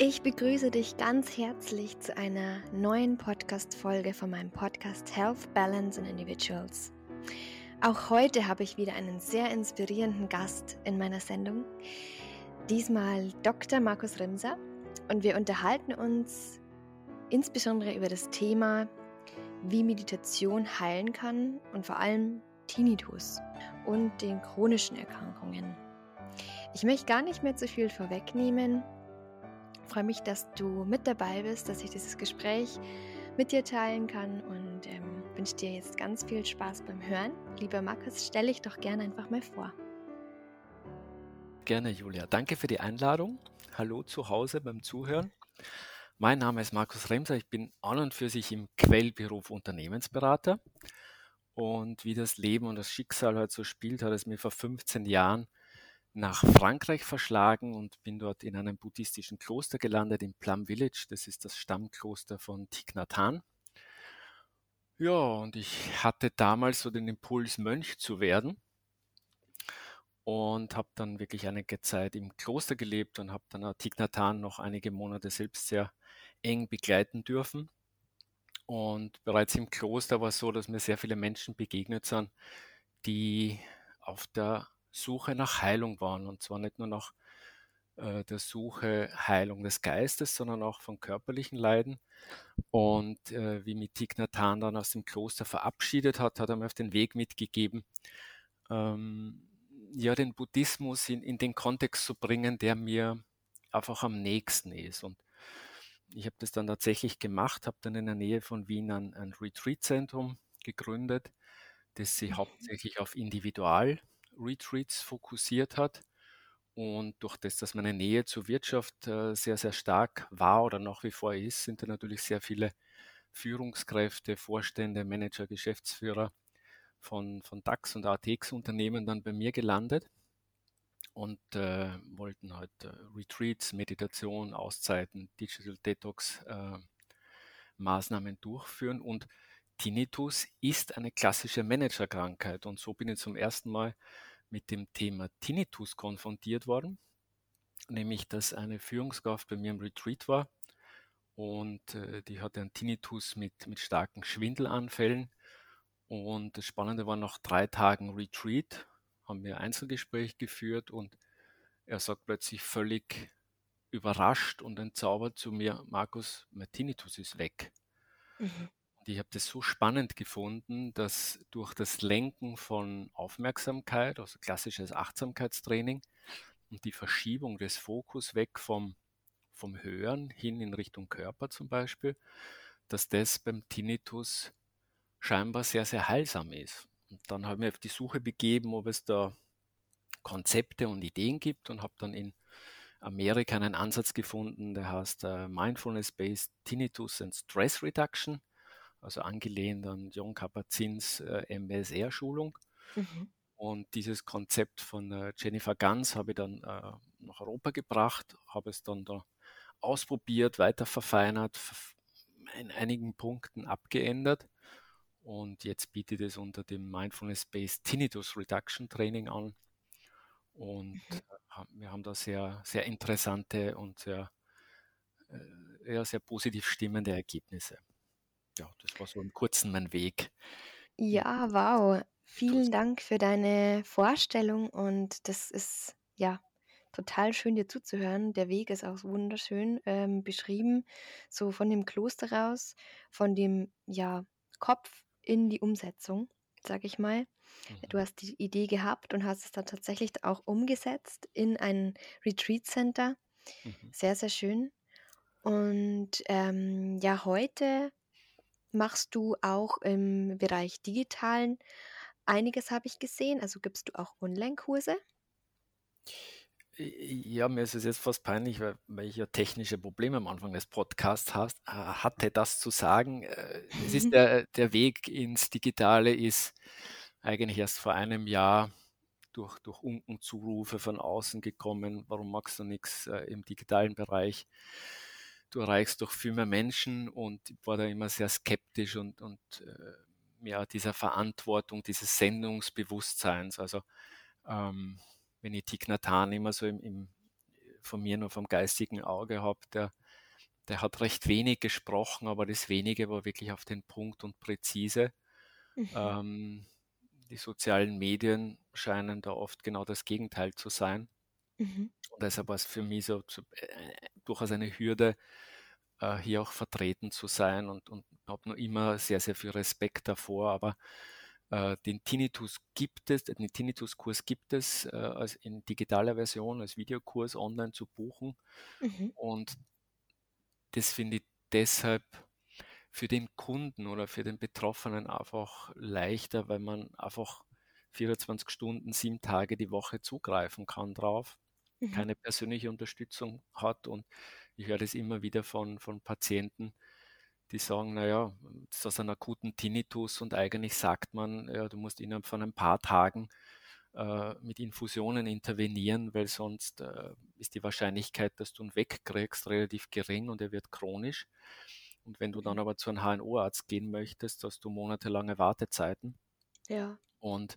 Ich begrüße dich ganz herzlich zu einer neuen Podcast-Folge von meinem Podcast Health, Balance and Individuals. Auch heute habe ich wieder einen sehr inspirierenden Gast in meiner Sendung. Diesmal Dr. Markus Rimser und wir unterhalten uns insbesondere über das Thema, wie Meditation heilen kann und vor allem Tinnitus und den chronischen Erkrankungen. Ich möchte gar nicht mehr zu viel vorwegnehmen freue mich, dass du mit dabei bist, dass ich dieses Gespräch mit dir teilen kann und ähm, wünsche dir jetzt ganz viel Spaß beim Hören. Lieber Markus, stelle ich doch gerne einfach mal vor. Gerne, Julia. Danke für die Einladung. Hallo zu Hause beim Zuhören. Mein Name ist Markus Remser. Ich bin an und für sich im Quellberuf Unternehmensberater. Und wie das Leben und das Schicksal halt so spielt, hat es mir vor 15 Jahren nach Frankreich verschlagen und bin dort in einem buddhistischen Kloster gelandet, in Plum Village. Das ist das Stammkloster von Thich Nhat Hanh. Ja, und ich hatte damals so den Impuls, Mönch zu werden und habe dann wirklich einige Zeit im Kloster gelebt und habe dann Thich Nhat Hanh noch einige Monate selbst sehr eng begleiten dürfen. Und bereits im Kloster war es so, dass mir sehr viele Menschen begegnet sind, die auf der Suche nach Heilung waren. Und zwar nicht nur nach äh, der Suche Heilung des Geistes, sondern auch von körperlichen Leiden. Und äh, wie mich Thich Nhat Hanh dann aus dem Kloster verabschiedet hat, hat er mir auf den Weg mitgegeben, ähm, ja, den Buddhismus in, in den Kontext zu bringen, der mir einfach am nächsten ist. Und ich habe das dann tatsächlich gemacht, habe dann in der Nähe von Wien ein, ein Retreat-Zentrum gegründet, das sich mhm. hauptsächlich auf Individual- Retreats fokussiert hat. Und durch das, dass meine Nähe zur Wirtschaft äh, sehr, sehr stark war oder nach wie vor ist, sind da natürlich sehr viele Führungskräfte, Vorstände, Manager, Geschäftsführer von, von DAX und ATX-Unternehmen dann bei mir gelandet und äh, wollten halt äh, Retreats, Meditation, Auszeiten, Digital Detox äh, Maßnahmen durchführen. Und Tinnitus ist eine klassische Managerkrankheit. Und so bin ich zum ersten Mal mit dem Thema Tinnitus konfrontiert worden, nämlich dass eine Führungskraft bei mir im Retreat war und äh, die hatte einen Tinnitus mit, mit starken Schwindelanfällen. Und das Spannende war, nach drei Tagen Retreat haben wir ein Einzelgespräch geführt und er sagt plötzlich völlig überrascht und entzaubert zu mir, Markus, mein Tinnitus ist weg. Mhm ich habe das so spannend gefunden, dass durch das Lenken von Aufmerksamkeit, also klassisches Achtsamkeitstraining und die Verschiebung des Fokus weg vom, vom Hören hin in Richtung Körper zum Beispiel, dass das beim Tinnitus scheinbar sehr, sehr heilsam ist. Und dann habe ich mich auf die Suche begeben, ob es da Konzepte und Ideen gibt und habe dann in Amerika einen Ansatz gefunden, der heißt uh, Mindfulness-Based Tinnitus and Stress Reduction also angelehnt an John Kabat-Zins äh, MBSR-Schulung. Mhm. Und dieses Konzept von äh, Jennifer Ganz habe ich dann äh, nach Europa gebracht, habe es dann da ausprobiert, weiter verfeinert, in einigen Punkten abgeändert. Und jetzt biete ich das unter dem Mindfulness-Based Tinnitus Reduction Training an. Und mhm. Äh, wir haben da sehr, sehr interessante und sehr, äh, ja, sehr positiv stimmende Ergebnisse ja, das war so im Kurzen mein Weg. Ja, wow. Vielen Dank für deine Vorstellung und das ist ja total schön dir zuzuhören. Der Weg ist auch wunderschön ähm, beschrieben, so von dem Kloster raus, von dem ja Kopf in die Umsetzung, sag ich mal. Du mhm. hast die Idee gehabt und hast es dann tatsächlich auch umgesetzt in ein Retreat Center. Mhm. Sehr, sehr schön. Und ähm, ja, heute Machst du auch im Bereich Digitalen einiges, habe ich gesehen. Also gibst du auch Online-Kurse? Ja, mir ist es jetzt fast peinlich, weil, weil ich ja technische Probleme am Anfang des Podcasts hast, hatte, das zu sagen. Äh, es ist der, der Weg ins Digitale ist eigentlich erst vor einem Jahr durch, durch Unkenzurufe von außen gekommen. Warum magst du nichts äh, im digitalen Bereich? Du erreichst doch viel mehr Menschen und ich war da immer sehr skeptisch und, und äh, ja, dieser Verantwortung, dieses Sendungsbewusstseins. Also ähm, wenn ich Thich Nhat Hanh immer so im, im von mir nur vom geistigen Auge habe, der, der hat recht wenig gesprochen, aber das wenige war wirklich auf den Punkt und präzise. Mhm. Ähm, die sozialen Medien scheinen da oft genau das Gegenteil zu sein. Mhm. Und deshalb war es für mich so äh, durchaus eine Hürde, äh, hier auch vertreten zu sein und, und habe noch immer sehr, sehr viel Respekt davor. Aber äh, den Tinnitus gibt es, den Tinnitus-Kurs gibt es äh, als in digitaler Version, als Videokurs online zu buchen. Mhm. Und das finde ich deshalb für den Kunden oder für den Betroffenen einfach leichter, weil man einfach 24 Stunden, sieben Tage die Woche zugreifen kann drauf, mhm. keine persönliche Unterstützung hat. Und ich höre das immer wieder von, von Patienten, die sagen, naja, das ist aus einem akuten Tinnitus und eigentlich sagt man, ja, du musst innerhalb von ein paar Tagen äh, mit Infusionen intervenieren, weil sonst äh, ist die Wahrscheinlichkeit, dass du ihn wegkriegst, relativ gering und er wird chronisch. Und wenn du dann mhm. aber zu einem HNO-Arzt gehen möchtest, hast du monatelange Wartezeiten. Ja. Und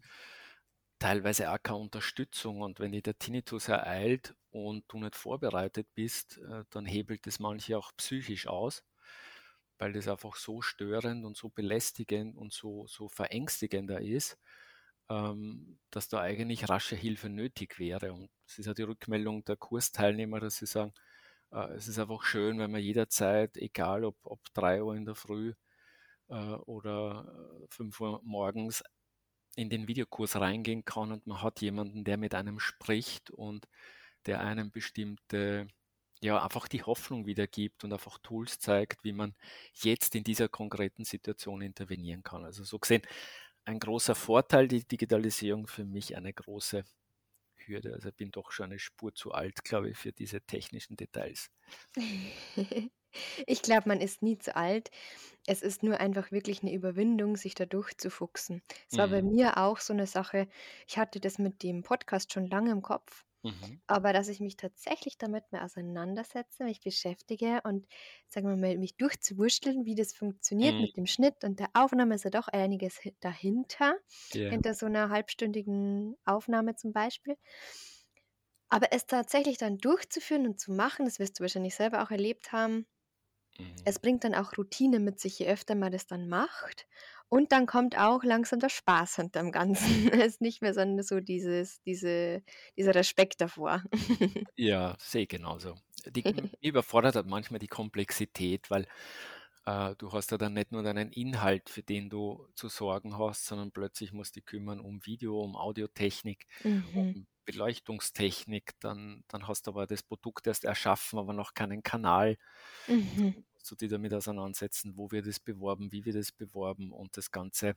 teilweise auch keine Unterstützung. Und wenn dir der Tinnitus ereilt und du nicht vorbereitet bist, äh, dann hebelt es manche auch psychisch aus weil das einfach so störend und so belästigend und so, so verängstigender ist, ähm, dass da eigentlich rasche Hilfe nötig wäre. Und es ist ja die Rückmeldung der Kursteilnehmer, dass sie sagen, äh, es ist einfach schön, wenn man jederzeit, egal ob, ob 3 Uhr in der Früh äh, oder 5 äh, Uhr morgens, in den Videokurs reingehen kann und man hat jemanden, der mit einem spricht und der einem bestimmte ja, einfach die Hoffnung wiedergibt und einfach Tools zeigt, wie man jetzt in dieser konkreten Situation intervenieren kann. Also so gesehen ein großer Vorteil, die Digitalisierung für mich eine große Hürde. Also ich bin doch schon eine Spur zu alt, glaube ich, für diese technischen Details. Ich glaube, man ist nie zu alt. Es ist nur einfach wirklich eine Überwindung, sich da durchzufuchsen. Es war bei mhm. mir auch so eine Sache. Ich hatte das mit dem Podcast schon lange im Kopf Mhm. Aber dass ich mich tatsächlich damit mehr auseinandersetze, mich beschäftige und, sagen wir mal, mich durchzuwurschteln, wie das funktioniert Mhm. mit dem Schnitt und der Aufnahme, ist ja doch einiges dahinter, Ja. hinter so einer halbstündigen Aufnahme zum Beispiel. Aber es tatsächlich dann durchzuführen und zu machen, das wirst du wahrscheinlich selber auch erlebt haben, es mhm. bringt dann auch Routine mit sich, je öfter man das dann macht. Und dann kommt auch langsam der Spaß hinterm Ganzen. Es ist nicht mehr so so dieses diese dieser Respekt davor. Ja, sehe ich genauso. Die überfordert halt manchmal die Komplexität, weil, äh, du hast ja dann nicht nur deinen Inhalt, für den du zu sorgen hast, sondern plötzlich musst du dich kümmern um Video, um Audiotechnik, Mhm. um Beleuchtungstechnik, dann dann hast du aber das Produkt erst erschaffen, aber noch keinen Kanal. Mhm du dich damit auseinandersetzen, wo wird es beworben, wie wird es beworben und das Ganze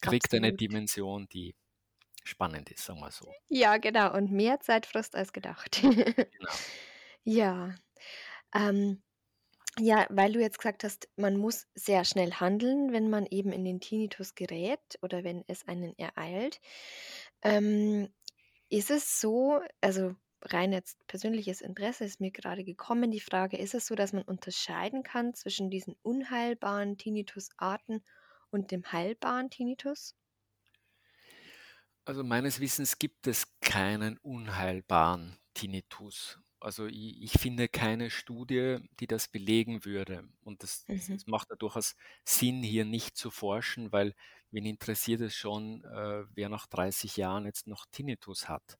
kriegt Absolut. eine Dimension, die spannend ist, sagen wir so. Ja, genau. Und mehr Zeit frisst als gedacht. genau. Ja. Ähm, ja, weil du jetzt gesagt hast, man muss sehr schnell handeln, wenn man eben in den Tinnitus gerät oder wenn es einen ereilt. Ähm, ist es so, also rein jetzt persönliches Interesse ist mir gerade gekommen. Die Frage, ist es so, dass man unterscheiden kann zwischen diesen unheilbaren Tinnitusarten und dem heilbaren Tinnitus? Also meines Wissens gibt es keinen unheilbaren Tinnitus. Also ich, ich finde keine Studie, die das belegen würde. Und das, mhm. das macht ja durchaus Sinn, hier nicht zu forschen, weil wen interessiert es schon, äh, wer nach 30 Jahren jetzt noch Tinnitus hat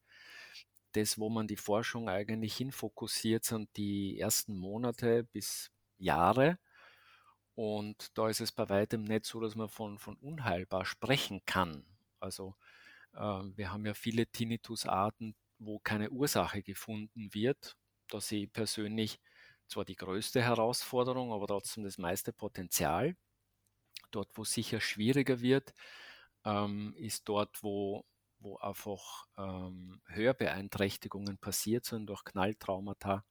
das, wo man die Forschung eigentlich hinfokussiert, sind die ersten Monate bis Jahre. Und da ist es bei weitem nicht so, dass man von, von unheilbar sprechen kann. Also äh, wir haben ja viele Tinnitusarten, wo keine Ursache gefunden wird. Da sehe ich persönlich zwar die größte Herausforderung, aber trotzdem das meiste Potenzial. Dort, wo es sicher schwieriger wird, ähm, ist dort, wo wo einfach ähm, Hörbeeinträchtigungen passiert sind durch Knalltraumata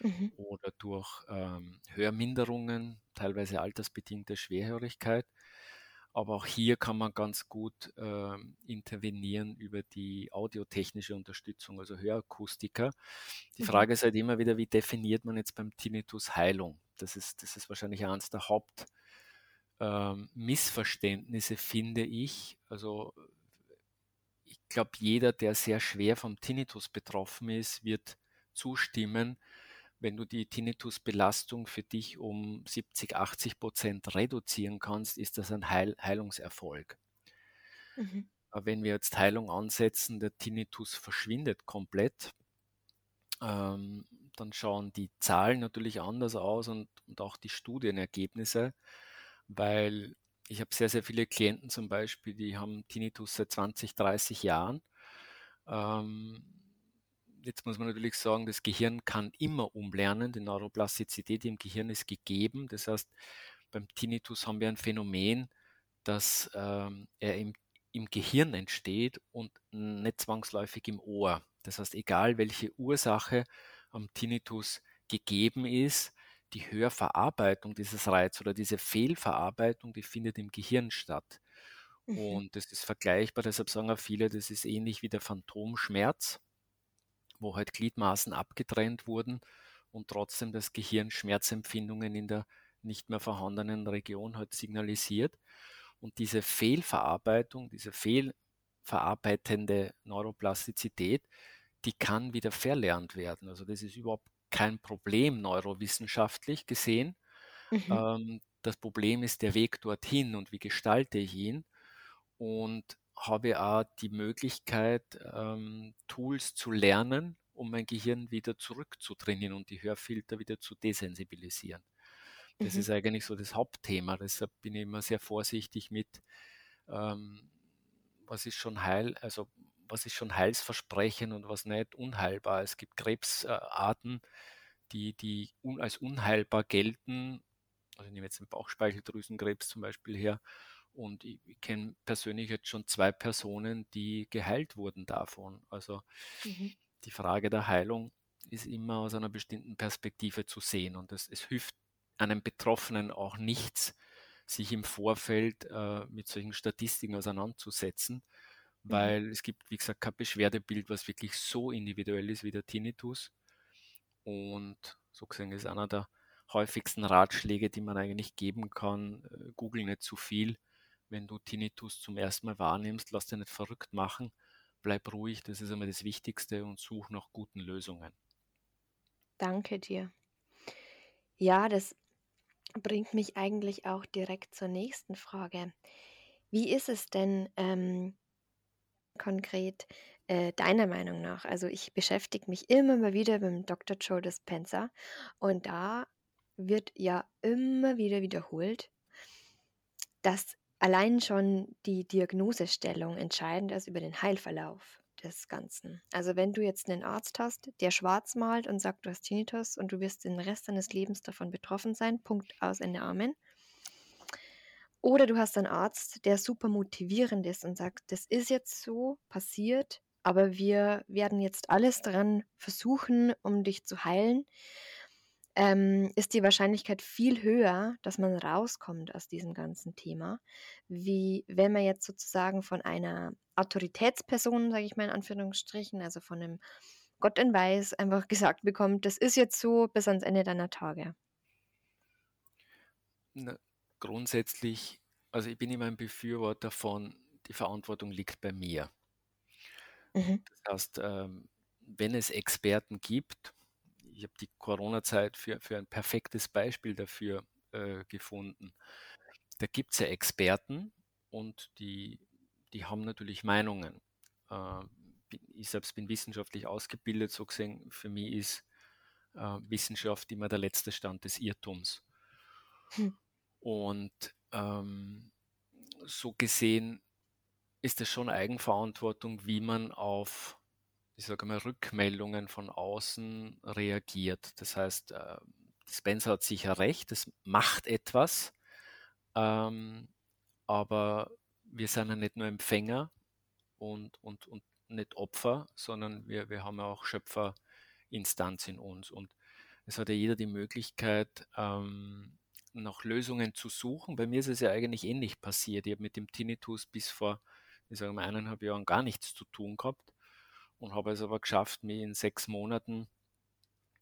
mhm. oder durch ähm, Hörminderungen, teilweise altersbedingte Schwerhörigkeit. Aber auch hier kann man ganz gut äh, intervenieren über die audiotechnische Unterstützung, also Hörakustiker. Die mhm. Frage ist halt immer wieder, wie definiert man jetzt beim Tinnitus Heilung? Das ist, das ist wahrscheinlich eines der Hauptmissverständnisse, ähm, finde ich. Also ich glaube, jeder, der sehr schwer vom Tinnitus betroffen ist, wird zustimmen, wenn du die Tinnitusbelastung für dich um 70, 80 Prozent reduzieren kannst, ist das ein Heil Heilungserfolg. Mhm. Wenn wir jetzt Heilung ansetzen, der Tinnitus verschwindet komplett, ähm, dann schauen die Zahlen natürlich anders aus und, und auch die Studienergebnisse, weil ich habe sehr, sehr viele Klienten zum Beispiel, die haben Tinnitus seit 20, 30 Jahren. Ähm, jetzt muss man natürlich sagen, das Gehirn kann immer umlernen. Die Neuroplastizität im Gehirn ist gegeben. Das heißt, beim Tinnitus haben wir ein Phänomen, dass ähm, er im, im Gehirn entsteht und nicht zwangsläufig im Ohr. Das heißt, egal welche Ursache am Tinnitus gegeben ist, die Hörverarbeitung dieses Reiz oder diese Fehlverarbeitung, die findet im Gehirn statt. Mhm. Und das ist vergleichbar, deshalb sagen auch viele, das ist ähnlich wie der Phantomschmerz, wo halt Gliedmaßen abgetrennt wurden und trotzdem das Gehirn Schmerzempfindungen in der nicht mehr vorhandenen Region halt signalisiert. Und diese Fehlverarbeitung, diese fehlverarbeitende Neuroplastizität, die kann wieder verlernt werden. Also das ist überhaupt kein Problem neurowissenschaftlich gesehen. Mhm. Ähm, das Problem ist der Weg dorthin und wie gestalte ich ihn. Und habe auch die Möglichkeit, ähm, Tools zu lernen, um mein Gehirn wieder zurückzutrainieren und die Hörfilter wieder zu desensibilisieren. Das mhm. ist eigentlich so das Hauptthema. Deshalb bin ich immer sehr vorsichtig mit, ähm, was ist schon heil, also was ist schon Heilsversprechen und was nicht unheilbar. Es gibt Krebsarten, die, die un, als unheilbar gelten. Also ich nehme jetzt den Bauchspeicheldrüsenkrebs zum Beispiel her. Und ich, ich kenne persönlich jetzt schon zwei Personen, die geheilt wurden davon. Also mhm. die Frage der Heilung ist immer aus einer bestimmten Perspektive zu sehen. Und es, es hilft einem Betroffenen auch nichts, sich im Vorfeld äh, mit solchen Statistiken auseinanderzusetzen, Mhm. weil es gibt, wie gesagt, kein Beschwerdebild, was wirklich so individuell ist wie der Tinnitus. Und so gesehen ist einer der häufigsten Ratschläge, die man eigentlich geben kann, äh, google nicht zu viel. Wenn du Tinnitus zum ersten Mal wahrnimmst, lass dich nicht verrückt machen, bleib ruhig, das ist immer das Wichtigste und such nach guten Lösungen. Danke dir. Ja, das bringt mich eigentlich auch direkt zur nächsten Frage. Wie ist es denn, ähm, konkret äh, deiner Meinung nach? Also ich beschäftige mich immer mal wieder mit dem Dr. Joe Dispenza und da wird ja immer wieder wiederholt, dass allein schon die Diagnosestellung entscheidend ist über den Heilverlauf des Ganzen. Also wenn du jetzt einen Arzt hast, der schwarz malt und sagt, du hast Tinnitus und du wirst den Rest deines Lebens davon betroffen sein, Punkt aus Ende Amen, oder du hast einen Arzt, der super motivierend ist und sagt, das ist jetzt so passiert, aber wir werden jetzt alles daran versuchen, um dich zu heilen. Ähm, ist die Wahrscheinlichkeit viel höher, dass man rauskommt aus diesem ganzen Thema, wie wenn man jetzt sozusagen von einer Autoritätsperson, sage ich mal in Anführungsstrichen, also von einem Gott in Weiß, einfach gesagt bekommt, das ist jetzt so bis ans Ende deiner Tage. Grundsätzlich, also ich bin immer ein Befürworter von, die Verantwortung liegt bei mir. Mhm. Das heißt, ähm, wenn es Experten gibt, ich habe die Corona-Zeit für, für ein perfektes Beispiel dafür äh, gefunden. Da gibt es ja Experten und die, die haben natürlich Meinungen. Äh, ich selbst bin wissenschaftlich ausgebildet, so gesehen, für mich ist äh, Wissenschaft immer der letzte Stand des Irrtums. Hm. Und ähm, so gesehen ist es schon Eigenverantwortung, wie man auf, ich sage mal, Rückmeldungen von außen reagiert. Das heißt, äh, Spencer hat sicher recht, es macht etwas, ähm, aber wir sind ja nicht nur Empfänger und, und, und nicht Opfer, sondern wir, wir haben ja auch Schöpferinstanz in uns. Und es hat ja jeder die Möglichkeit, ähm, nach Lösungen zu suchen. Bei mir ist es ja eigentlich ähnlich passiert. Ich habe mit dem Tinnitus bis vor, ich sage mal, eineinhalb Jahren gar nichts zu tun gehabt und habe es aber geschafft, mich in sechs Monaten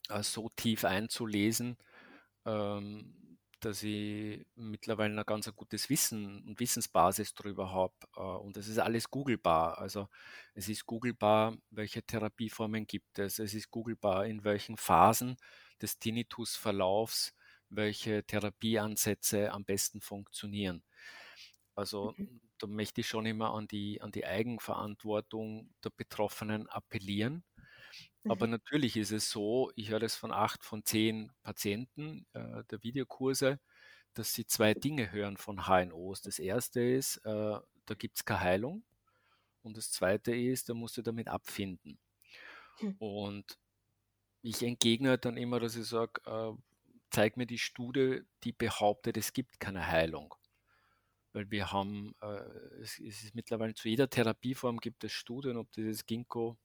äh, so tief einzulesen, ähm, dass ich mittlerweile ein ganz gutes Wissen und Wissensbasis darüber habe. Äh, und es ist alles googlebar. Also es ist googlebar, welche Therapieformen gibt es. Es ist googlebar, in welchen Phasen des Tinnitusverlaufs, welche Therapieansätze am besten funktionieren. Also Mhm. da möchte ich schon immer an die, an die Eigenverantwortung der Betroffenen appellieren. Aber Mhm. natürlich ist es so, ich höre das von acht von zehn Patienten äh, der Videokurse, dass sie zwei Dinge hören von HNOs. Das erste ist, äh, da gibt es keine Heilung. Und das zweite ist, da musst du damit abfinden. Hm. Und ich entgegne dann immer, dass ich sage, äh, zeig mir die Studie, die behauptet, es gibt keine Heilung. Weil wir haben, äh, es, es ist mittlerweile zu jeder Therapieform gibt es Studien, ob dieses Ginkgo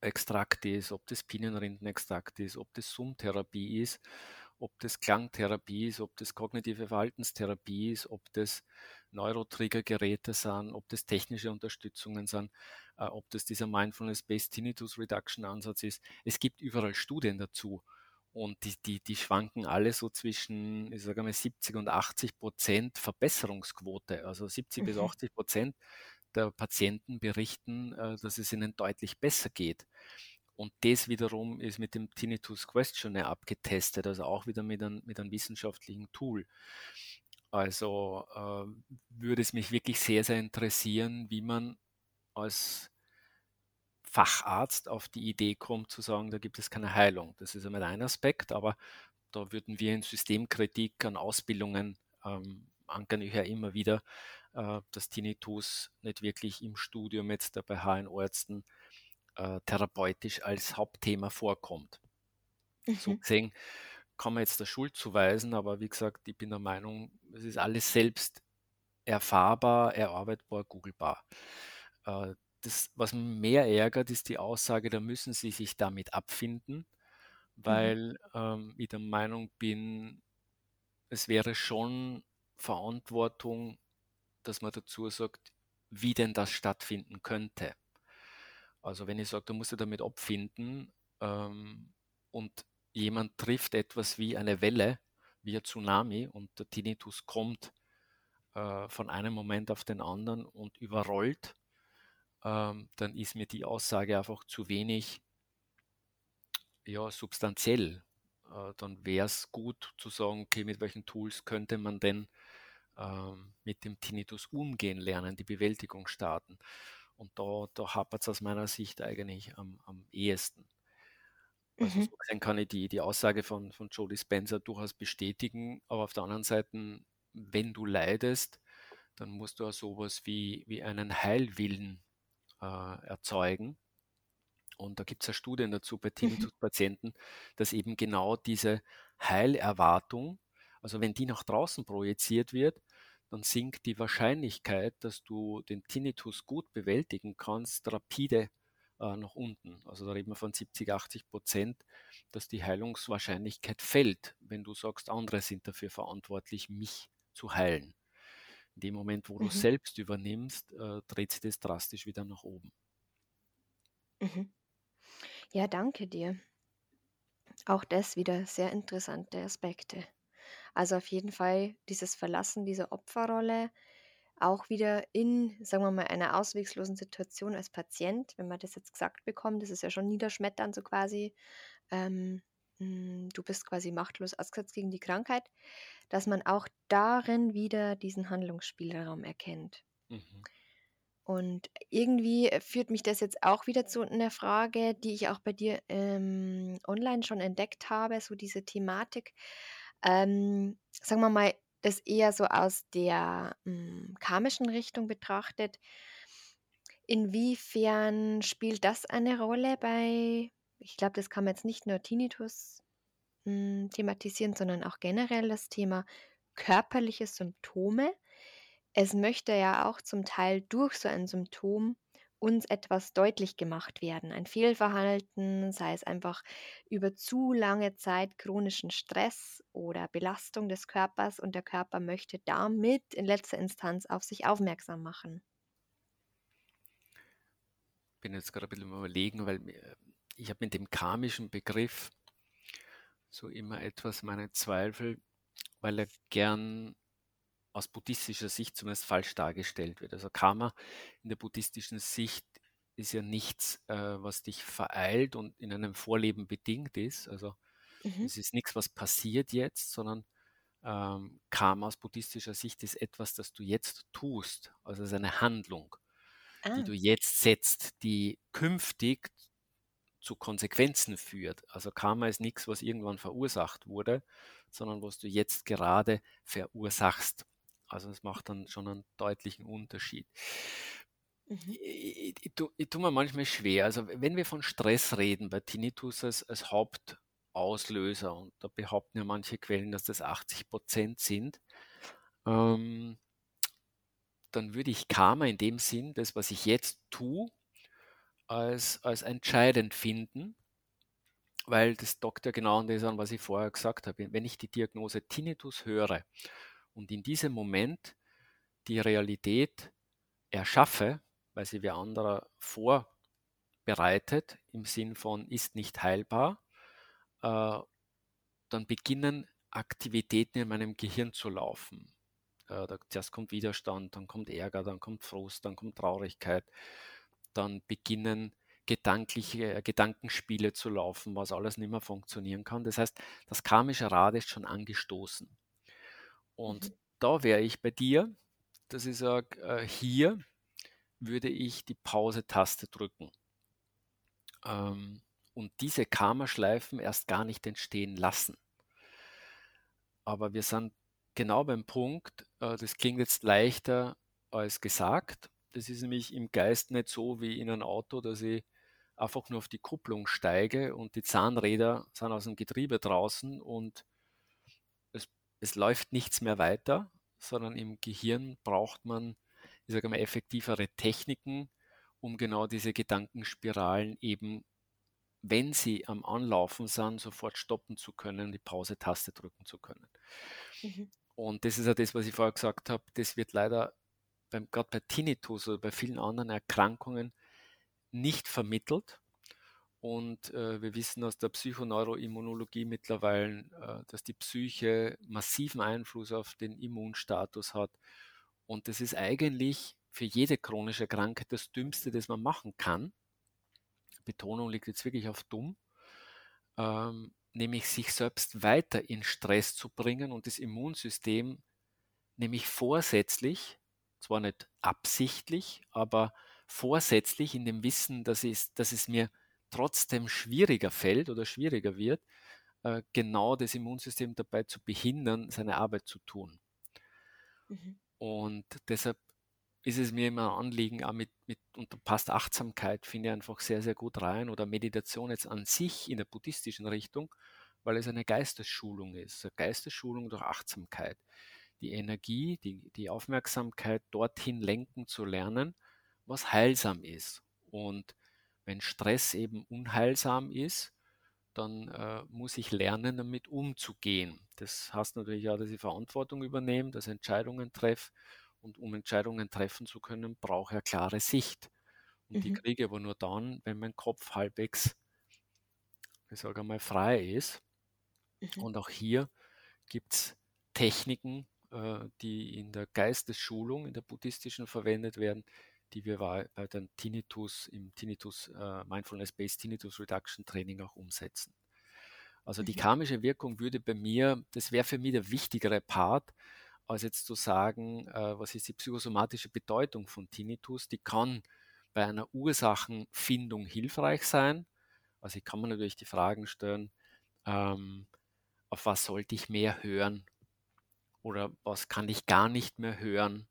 Extrakt ist, ob das Pinienrindenextrakt ist, ob das Summtherapie ist, ob das Klangtherapie ist, ob das kognitive Verhaltenstherapie ist, ob das Neurotriggergeräte sind, ob das technische Unterstützungen sind, äh, ob das dieser Mindfulness-Based Tinnitus Reduction Ansatz ist. Es gibt überall Studien dazu. Und die, die, die schwanken alle so zwischen, ich sage mal, 70 und 80 Prozent Verbesserungsquote. Also 70 bis Mhm. 80 Prozent der Patienten berichten, äh, dass es ihnen deutlich besser geht. Und das wiederum ist mit dem Tinnitus Questionnaire abgetestet, also auch wieder mit einem, mit einem wissenschaftlichen Tool. Also äh, würde es mich wirklich sehr, sehr interessieren, wie man als Facharzt auf die Idee kommt zu sagen, da gibt es keine Heilung. Das ist einmal ein Aspekt, aber da würden wir in Systemkritik an Ausbildungen ähm, ankern ich ja immer wieder, äh, dass Tinnitus nicht wirklich im Studium jetzt bei HNO-Ärzten äh, therapeutisch als Hauptthema vorkommt. So Mhm. gesehen kann man jetzt der Schuld zuweisen, aber wie gesagt, ich bin der Meinung, es ist alles selbst erfahrbar, erarbeitbar, googelbar. Äh, das, was mehr ärgert, ist die Aussage, da müssen Sie sich damit abfinden, Mhm. weil ähm, ich der Meinung bin, es wäre schon Verantwortung, dass man dazu sagt, wie denn das stattfinden könnte. Also wenn ich sage, du musst dich damit abfinden ähm, und jemand trifft etwas wie eine Welle, wie ein Tsunami und der Tinnitus kommt äh, von einem Moment auf den anderen und überrollt, ähm, dann ist mir die Aussage einfach zu wenig ja, substanziell. Äh, dann wäre es gut zu sagen, okay, mit welchen Tools könnte man denn ähm, mit dem Tinnitus umgehen lernen, die Bewältigung starten. Und da, da hapert es aus meiner Sicht eigentlich am, am ehesten. Also Mhm. so kann ich die, die Aussage von, von Joe Dispenza durchaus bestätigen, aber auf der anderen Seite, wenn du leidest, dann musst du auch sowas wie, wie einen Heilwillen äh, erzeugen. Und da gibt es ja Studien dazu bei Mhm. Tinnitus-Patienten, dass eben genau diese Heilerwartung, also wenn die nach draußen projiziert wird, dann sinkt die Wahrscheinlichkeit, dass du den Tinnitus gut bewältigen kannst, rapide äh, nach unten. Also da reden wir von 70, 80 Prozent, dass die Heilungswahrscheinlichkeit fällt, wenn du sagst, andere sind dafür verantwortlich, mich zu heilen. In dem Moment, wo du Mhm. selbst übernimmst, äh, dreht sich das drastisch wieder nach oben. Mhm. Ja, danke dir. Auch das wieder sehr interessante Aspekte. Also auf jeden Fall dieses Verlassen dieser Opferrolle, auch wieder in, sagen wir mal, einer auswegslosen Situation als Patient, wenn man das jetzt gesagt bekommt, das ist ja schon niederschmetternd so quasi, ähm, hm, du bist quasi machtlos ausgesetzt gegen die Krankheit, dass man auch darin wieder diesen Handlungsspielraum erkennt. Mhm. Und irgendwie äh, führt mich das jetzt auch wieder zu einer Frage, die ich auch bei dir ähm, online schon entdeckt habe, so diese Thematik. Ähm, sagen wir mal, das eher so aus der hm, karmischen Richtung betrachtet. Inwiefern spielt das eine Rolle bei, ich glaube, das kann man jetzt nicht nur Tinnitus hm, thematisieren, sondern auch generell das Thema körperliche Symptome. Es möchte ja auch zum Teil durch so ein Symptom uns etwas deutlich gemacht werden. Ein Fehlverhalten, sei es einfach über zu lange Zeit chronischen Stress oder Belastung des Körpers und der Körper möchte damit in letzter Instanz auf sich aufmerksam machen. bin jetzt gerade ein bisschen überlegen, weil ich habe mit dem karmischen Begriff so immer etwas meine Zweifel, weil er gern aus buddhistischer Sicht zumindest falsch dargestellt wird. Also Karma in der buddhistischen Sicht ist ja nichts, äh, was dich vereilt und in einem Vorleben bedingt ist. Also Mhm. Es ist nichts, was passiert jetzt, sondern ähm, Karma aus buddhistischer Sicht ist etwas, das du jetzt tust. Also es ist eine Handlung, ah. die du jetzt setzt, die künftig zu Konsequenzen führt. Also Karma ist nichts, was irgendwann verursacht wurde, sondern was du jetzt gerade verursachst. Also es macht dann schon einen deutlichen Unterschied. Mhm. Ich, ich, ich, ich tue mir manchmal schwer. Also wenn wir von Stress reden bei Tinnitus als, als Hauptauslöser, und da behaupten ja manche Quellen, dass das 80 Prozent sind, ähm, dann würde ich Karma in dem Sinn, das, was ich jetzt tue, als, als entscheidend finden, weil das dockt ja genau an das an, was ich vorher gesagt habe. Wenn ich die Diagnose Tinnitus höre und in diesem Moment die Realität erschaffe, weil sie wie anderer vorbereitet, im Sinn von ist nicht heilbar, äh, dann beginnen Aktivitäten in meinem Gehirn zu laufen. Äh, da, zuerst kommt Widerstand, dann kommt Ärger, dann kommt Frust, dann kommt Traurigkeit, dann beginnen gedankliche äh, Gedankenspiele zu laufen, was alles nicht mehr funktionieren kann. Das heißt, das karmische Rad ist schon angestoßen. Und mhm. da wäre ich bei dir, dass ich sage, äh, hier würde ich die Pause-Taste drücken. Ähm, und diese Karma-Schleifen erst gar nicht entstehen lassen. Aber wir sind genau beim Punkt, äh, das klingt jetzt leichter als gesagt, das ist nämlich im Geist nicht so wie in einem Auto, dass ich einfach nur auf die Kupplung steige und die Zahnräder sind aus dem Getriebe draußen und es, es läuft nichts mehr weiter, sondern im Gehirn braucht man, ich sage mal, effektivere Techniken, um genau diese Gedankenspiralen eben, wenn sie am Anlaufen sind, sofort stoppen zu können, die Pause-Taste drücken zu können. Mhm. Und das ist ja das, was ich vorher gesagt habe, das wird leider beim, gerade bei Tinnitus oder bei vielen anderen Erkrankungen nicht vermittelt. Und äh, wir wissen aus der Psychoneuroimmunologie mittlerweile, äh, dass die Psyche massiven Einfluss auf den Immunstatus hat. Und das ist eigentlich für jede chronische Krankheit das Dümmste, das man machen kann. Betonung liegt jetzt wirklich auf dumm. Ähm, nämlich sich selbst weiter in Stress zu bringen und das Immunsystem nämlich vorsätzlich zwar nicht absichtlich, aber vorsätzlich in dem Wissen, dass es, dass es mir trotzdem schwieriger fällt oder schwieriger wird, äh, genau das Immunsystem dabei zu behindern, seine Arbeit zu tun. Mhm. Und deshalb ist es mir immer ein Anliegen, auch mit, mit, und da passt Achtsamkeit, finde ich einfach sehr, sehr gut rein, oder Meditation jetzt an sich in der buddhistischen Richtung, weil es eine Geistesschulung ist, eine Geistesschulung durch Achtsamkeit die Energie, die, die Aufmerksamkeit dorthin lenken zu lernen, was heilsam ist. Und wenn Stress eben unheilsam ist, dann äh, muss ich lernen, damit umzugehen. Das heißt natürlich auch, dass ich Verantwortung übernehme, dass ich Entscheidungen treffe. Und um Entscheidungen treffen zu können, brauche ich eine klare Sicht. Und mhm. die kriege ich aber nur dann, wenn mein Kopf halbwegs, ich sage einmal, frei ist. Mhm. Und auch hier gibt es Techniken, die in der Geistesschulung, in der buddhistischen verwendet werden, die wir bei den Tinnitus, im Tinnitus uh, Mindfulness-Based Tinnitus Reduction Training auch umsetzen. Also die mhm. karmische Wirkung würde bei mir, das wäre für mich der wichtigere Part, als jetzt zu sagen, was ist die psychosomatische Bedeutung von Tinnitus. Die kann bei einer Ursachenfindung hilfreich sein. Also ich kann mir natürlich die Fragen stellen, ähm, auf was sollte ich mehr hören oder was kann ich gar nicht mehr hören.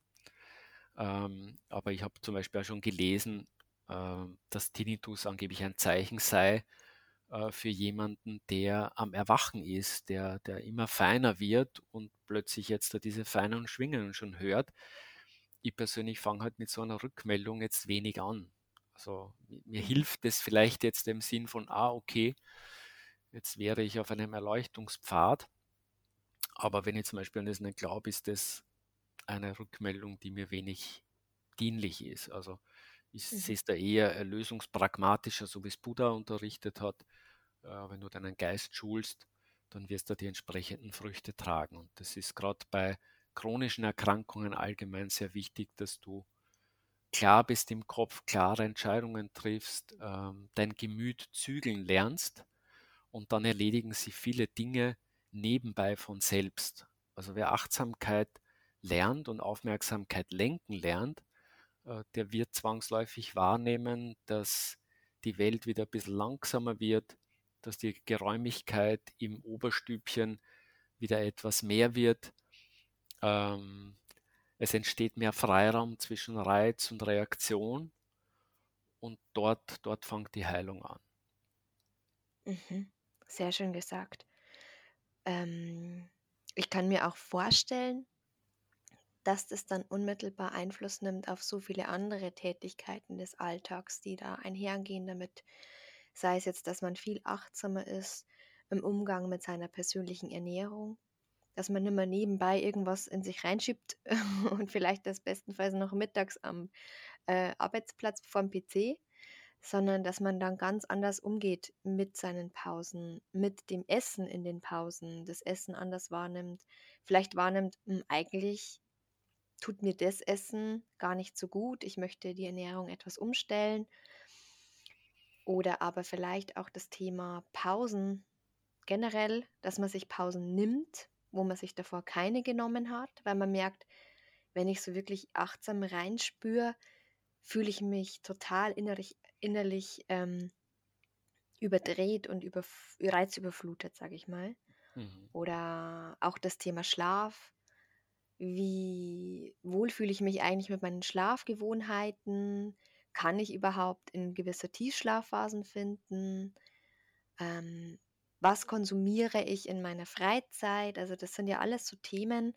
Ähm, aber ich habe zum Beispiel auch schon gelesen, äh, dass Tinnitus angeblich ein Zeichen sei äh, für jemanden, der am Erwachen ist, der, der immer feiner wird und plötzlich jetzt da diese feinen Schwingungen schon hört. Ich persönlich fange halt mit so einer Rückmeldung jetzt wenig an. Also mir hilft es vielleicht jetzt im Sinn von, ah, okay, jetzt wäre ich auf einem Erleuchtungspfad. Aber wenn ich zum Beispiel an das nicht glaube, ist das eine Rückmeldung, die mir wenig dienlich ist. Also ich mhm. sehe es da eher erlösungspragmatischer, so wie es Buddha unterrichtet hat. Äh, wenn du deinen Geist schulst, dann wirst du die entsprechenden Früchte tragen. Und das ist gerade bei chronischen Erkrankungen allgemein sehr wichtig, dass du klar bist im Kopf, klare Entscheidungen triffst, ähm, dein Gemüt zügeln lernst und dann erledigen sie viele Dinge nebenbei von selbst. Also wer Achtsamkeit lernt und Aufmerksamkeit lenken lernt, äh, der wird zwangsläufig wahrnehmen, dass die Welt wieder ein bisschen langsamer wird, dass die Geräumigkeit im Oberstübchen wieder etwas mehr wird. Ähm, es entsteht mehr Freiraum zwischen Reiz und Reaktion und dort, dort fängt die Heilung an. Mhm. Sehr schön gesagt. Ähm, ich kann mir auch vorstellen, dass das dann unmittelbar Einfluss nimmt auf so viele andere Tätigkeiten des Alltags, die da einhergehen damit. Sei es jetzt, dass man viel achtsamer ist im Umgang mit seiner persönlichen Ernährung, dass man mehr nebenbei irgendwas in sich reinschiebt und vielleicht das bestenfalls noch mittags am äh, Arbeitsplatz vorm PC, sondern dass man dann ganz anders umgeht mit seinen Pausen, mit dem Essen in den Pausen, das Essen anders wahrnimmt, vielleicht wahrnimmt, hm, eigentlich tut mir das Essen gar nicht so gut, ich möchte die Ernährung etwas umstellen. Oder aber vielleicht auch das Thema Pausen generell, dass man sich Pausen nimmt, wo man sich davor keine genommen hat, weil man merkt, wenn ich so wirklich achtsam reinspüre, fühle ich mich total innerlich, innerlich ähm, überdreht und über, reizüberflutet, sage ich mal. Mhm. Oder auch das Thema Schlaf wie wohl fühle ich mich eigentlich mit meinen Schlafgewohnheiten? Kann ich überhaupt in gewisse Tiefschlafphasen finden? Ähm, was konsumiere ich in meiner Freizeit? Also das sind ja alles so Themen.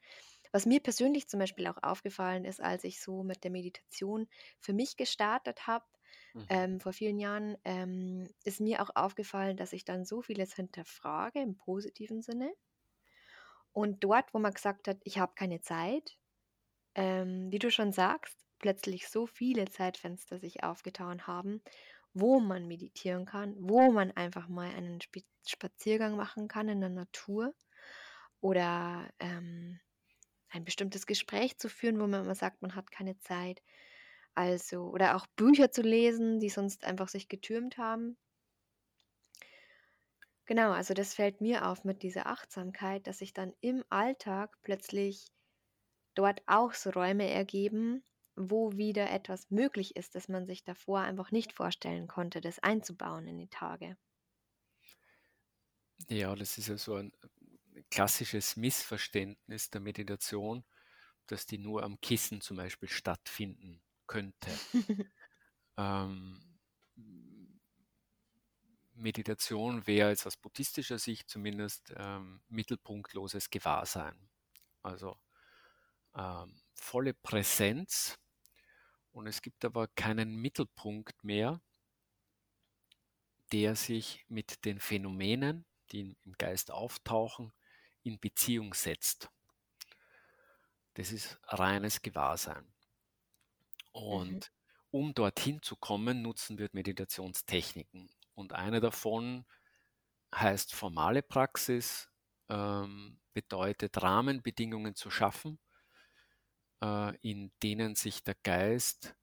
Was mir persönlich zum Beispiel auch aufgefallen ist, als ich so mit der Meditation für mich gestartet habe, mhm. ähm, vor vielen Jahren, ähm, ist mir auch aufgefallen, dass ich dann so vieles hinterfrage im positiven Sinne. Und dort, wo man gesagt hat, ich habe keine Zeit, ähm, wie du schon sagst, plötzlich so viele Zeitfenster sich aufgetan haben, wo man meditieren kann, wo man einfach mal einen Spaziergang machen kann in der Natur oder ähm, ein bestimmtes Gespräch zu führen, wo man immer sagt, man hat keine Zeit. Also, oder auch Bücher zu lesen, die sonst einfach sich getürmt haben. Genau, also das fällt mir auf mit dieser Achtsamkeit, dass sich dann im Alltag plötzlich dort auch so Räume ergeben, wo wieder etwas möglich ist, das man sich davor einfach nicht vorstellen konnte, das einzubauen in die Tage. Ja, das ist ja so ein klassisches Missverständnis der Meditation, dass die nur am Kissen zum Beispiel stattfinden könnte. ähm, Meditation wäre jetzt aus buddhistischer Sicht zumindest ähm, mittelpunktloses Gewahrsein. Also ähm, volle Präsenz und es gibt aber keinen Mittelpunkt mehr, der sich mit den Phänomenen, die im Geist auftauchen, in Beziehung setzt. Das ist reines Gewahrsein. Und mhm. um dorthin zu kommen, nutzen wir Meditationstechniken. Und eine davon heißt formale Praxis, ähm, bedeutet Rahmenbedingungen zu schaffen, äh, in denen sich der Geist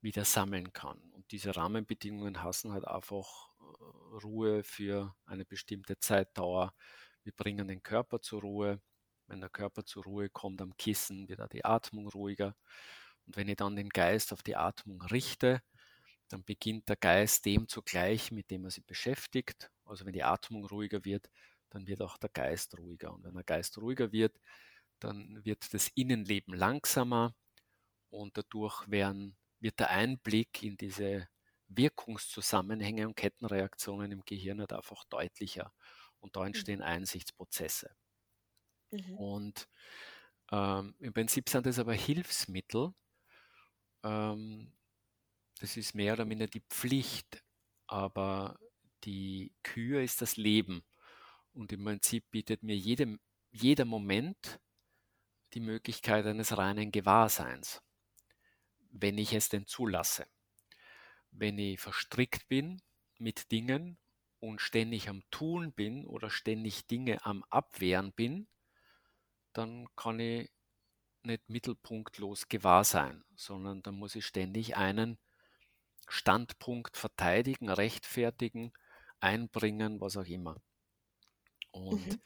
wieder sammeln kann. Und diese Rahmenbedingungen hassen halt einfach äh, Ruhe für eine bestimmte Zeitdauer. Wir bringen den Körper zur Ruhe. Wenn der Körper zur Ruhe kommt am Kissen, wird auch die Atmung ruhiger. Und wenn ich dann den Geist auf die Atmung richte, dann beginnt der Geist dem zugleich, mit dem er sich beschäftigt. Also wenn die Atmung ruhiger wird, dann wird auch der Geist ruhiger. Und wenn der Geist ruhiger wird, dann wird das Innenleben langsamer und dadurch werden, wird der Einblick in diese Wirkungszusammenhänge und Kettenreaktionen im Gehirn halt einfach deutlicher. Und da mhm. entstehen mhm. Einsichtsprozesse. Mhm. Und ähm, im Prinzip sind das aber Hilfsmittel, ähm, das ist mehr oder minder die Pflicht, aber die Kür ist das Leben. Und im Prinzip bietet mir jedem, jeder Moment die Möglichkeit eines reinen Gewahrseins, wenn ich es denn zulasse. Wenn ich verstrickt bin mit Dingen und ständig am Tun bin oder ständig Dinge am Abwehren bin, dann kann ich nicht mittelpunktlos gewahr sein, sondern dann muss ich ständig einen Standpunkt verteidigen, rechtfertigen, einbringen, was auch immer. Und Mhm.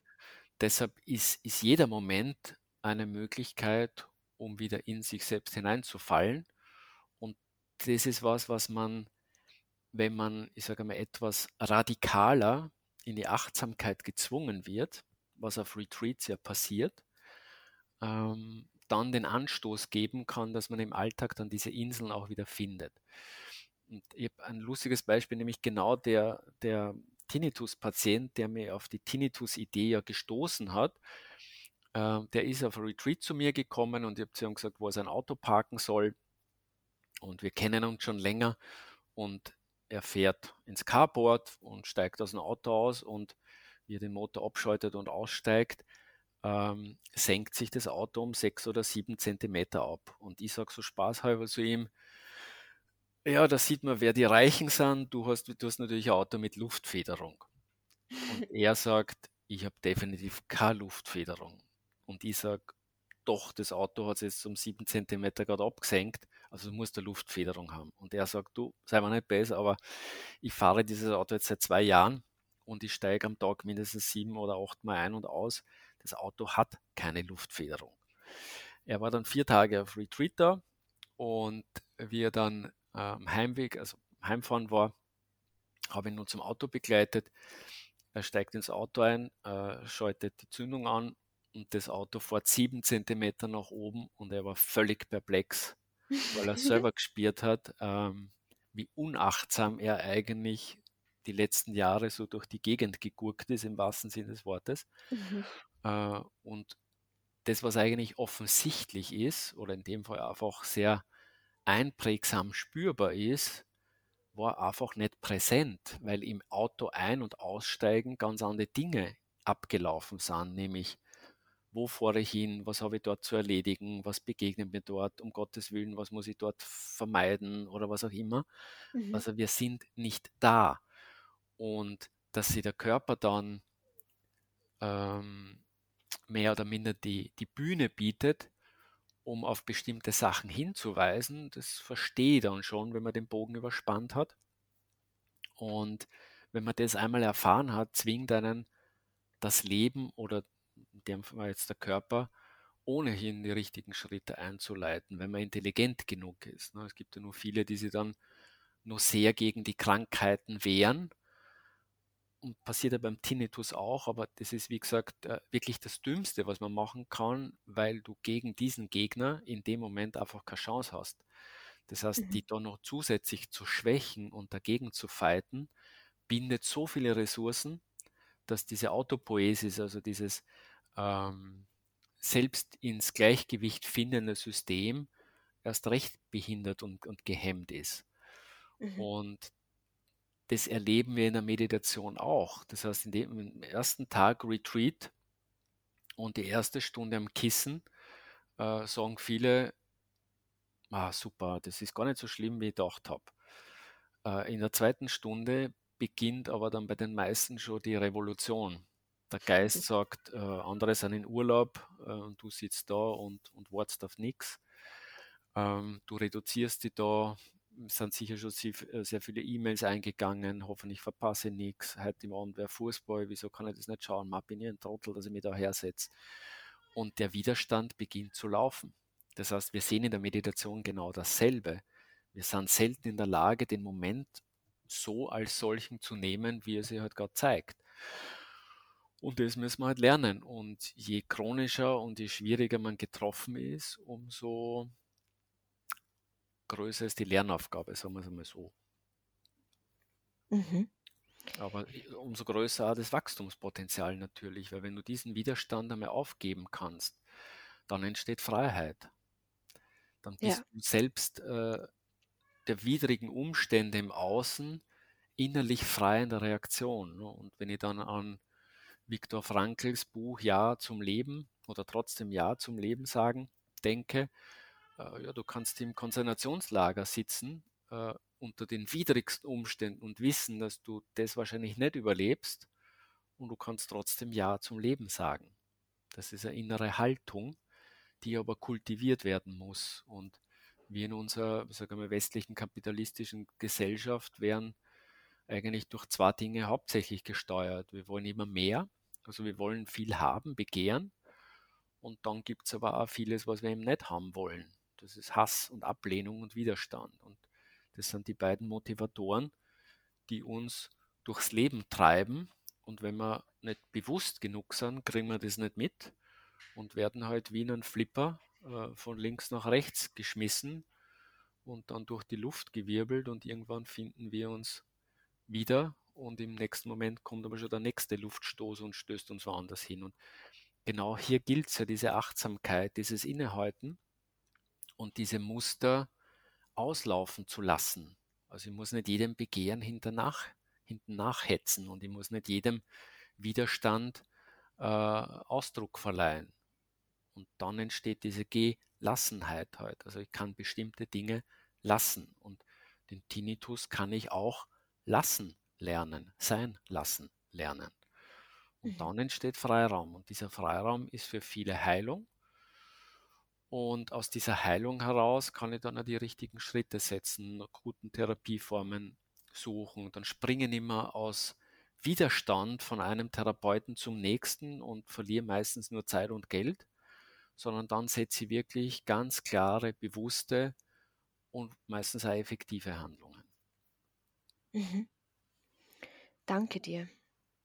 deshalb ist, ist jeder Moment eine Möglichkeit, um wieder in sich selbst hineinzufallen. Und das ist was, was man, wenn man, ich sage mal, etwas radikaler in die Achtsamkeit gezwungen wird, was auf Retreats ja passiert, ähm, dann den Anstoß geben kann, dass man im Alltag dann diese Inseln auch wieder findet. Und ich habe ein lustiges Beispiel, nämlich genau der, der Tinnitus-Patient, der mir auf die Tinnitus-Idee ja gestoßen hat, äh, der ist auf ein Retreat zu mir gekommen und ich habe zu ihm gesagt, wo er sein Auto parken soll. Und wir kennen uns schon länger und er fährt ins Carport und steigt aus dem Auto aus und wie er den Motor abschaltet und aussteigt, ähm, senkt sich das Auto um sechs oder sieben Zentimeter ab. Und ich sage so spaßhalber zu ihm, ja, da sieht man, wer die Reichen sind. Du hast, du hast natürlich ein Auto mit Luftfederung. Und er sagt, ich habe definitiv keine Luftfederung. Und ich sage, doch, das Auto hat es jetzt um sieben Zentimeter gerade abgesenkt, also muss der Luftfederung haben. Und er sagt, du, sei mal nicht besser, aber ich fahre dieses Auto jetzt seit zwei Jahren und ich steige am Tag mindestens sieben oder acht Mal ein und aus. Das Auto hat keine Luftfederung. Er war dann vier Tage auf Retreat da und wie er dann am Heimweg, also Heimfahren war, habe ich ihn nun zum Auto begleitet. Er steigt ins Auto ein, äh, schaltet die Zündung an und das Auto fährt sieben Zentimeter nach oben und er war völlig perplex, weil er selber gespürt hat, ähm, wie unachtsam er eigentlich die letzten Jahre so durch die Gegend gegurkt ist, im wahrsten Sinne des Wortes. Mhm. Äh, und das, was eigentlich offensichtlich ist, oder in dem Fall einfach sehr einprägsam spürbar ist, war einfach nicht präsent, weil im Auto ein- und aussteigen ganz andere Dinge abgelaufen sind, nämlich wo fahre ich hin, was habe ich dort zu erledigen, was begegnet mir dort, um Gottes Willen, was muss ich dort vermeiden oder was auch immer. Mhm. Also wir sind nicht da. Und dass sich der Körper dann ähm, mehr oder minder die, die Bühne bietet, um auf bestimmte Sachen hinzuweisen, das verstehe ich dann schon, wenn man den Bogen überspannt hat. Und wenn man das einmal erfahren hat, zwingt einen das Leben oder in dem Fall jetzt der Körper ohnehin die richtigen Schritte einzuleiten, wenn man intelligent genug ist. Ne? Es gibt ja nur viele, die sich dann nur sehr gegen die Krankheiten wehren und passiert ja beim Tinnitus auch, aber das ist, wie gesagt, äh, wirklich das Dümmste, was man machen kann, weil du gegen diesen Gegner in dem Moment einfach keine Chance hast. Das heißt, mhm. die da noch zusätzlich zu schwächen und dagegen zu fighten, bindet so viele Ressourcen, dass diese Autopoesis, also dieses ähm, selbst ins Gleichgewicht findende System, erst recht behindert und, und gehemmt ist. Mhm. Und das erleben wir in der Meditation auch. Das heißt, in dem im ersten Tag Retreat und die erste Stunde am Kissen äh, sagen viele, ah, super, das ist gar nicht so schlimm, wie ich gedacht habe. Äh, in der zweiten Stunde beginnt aber dann bei den meisten schon die Revolution. Der Geist sagt, äh, andere sind in Urlaub äh, und du sitzt da und, und wartest auf nichts. Ähm, du reduzierst dich da sind sicher schon äh, sehr viele E-Mails eingegangen, hoffentlich verpasse ich nichts. Heute im Abend wäre Fußball, wieso kann ich das nicht schauen? Man bin ich ein Trottel, dass ich mich da hersetze. Und der Widerstand beginnt zu laufen. Das heißt, wir sehen in der Meditation genau dasselbe. Wir sind selten in der Lage, den Moment so als solchen zu nehmen, wie er sich halt gerade zeigt. Und das müssen wir halt lernen. Und je chronischer und je schwieriger man getroffen ist, umso größer ist die Lernaufgabe, sagen wir es einmal so. Mhm. Aber umso größer auch das Wachstumspotenzial natürlich, weil wenn du diesen Widerstand einmal aufgeben kannst, dann entsteht Freiheit. Dann bist ja. du selbst äh, der widrigen Umstände im Außen innerlich frei in der Reaktion. Ne? Und wenn ich dann an Viktor Frankls Buch Ja zum Leben oder trotzdem Ja zum Leben sagen denke, äh, ja, du kannst im Konzentrationslager sitzen äh, unter den widrigsten Umständen und wissen, dass du das wahrscheinlich nicht überlebst und du kannst trotzdem Ja zum Leben sagen. Das ist eine innere Haltung, die aber kultiviert werden muss. Und wir in unserer sagen wir, westlichen kapitalistischen Gesellschaft werden eigentlich durch zwei Dinge hauptsächlich gesteuert. Wir wollen immer mehr, also wir wollen viel haben, begehren. Und dann gibt es aber auch vieles, was wir eben nicht haben wollen. Das ist Hass und Ablehnung und Widerstand. Und das sind die beiden Motivatoren, die uns durchs Leben treiben. Und wenn wir nicht bewusst genug sind, kriegen wir das nicht mit und werden halt wie ein Flipper äh, von links nach rechts geschmissen und dann durch die Luft gewirbelt und irgendwann finden wir uns wieder und im nächsten Moment kommt aber schon der nächste Luftstoß und stößt uns woanders hin. Und genau hier gilt es ja, diese Achtsamkeit, dieses Innehalten und diese Muster auslaufen zu lassen. Also ich muss nicht jedem Begehren hinternach, hinten nachhetzen und ich muss nicht jedem Widerstand äh, Ausdruck verleihen. Und dann entsteht diese Gelassenheit halt. Also ich kann bestimmte Dinge lassen. Und den Tinnitus kann ich auch lassen lernen, sein lassen lernen. Und mhm. dann entsteht Freiraum. Und dieser Freiraum ist für viele Heilung. Und aus dieser Heilung heraus kann ich dann auch die richtigen Schritte setzen, guten Therapieformen suchen. Dann springen immer aus Widerstand von einem Therapeuten zum nächsten und verliere meistens nur Zeit und Geld sondern dann setze ich wirklich ganz klare, bewusste und meistens auch effektive Handlungen. Mhm. Danke dir.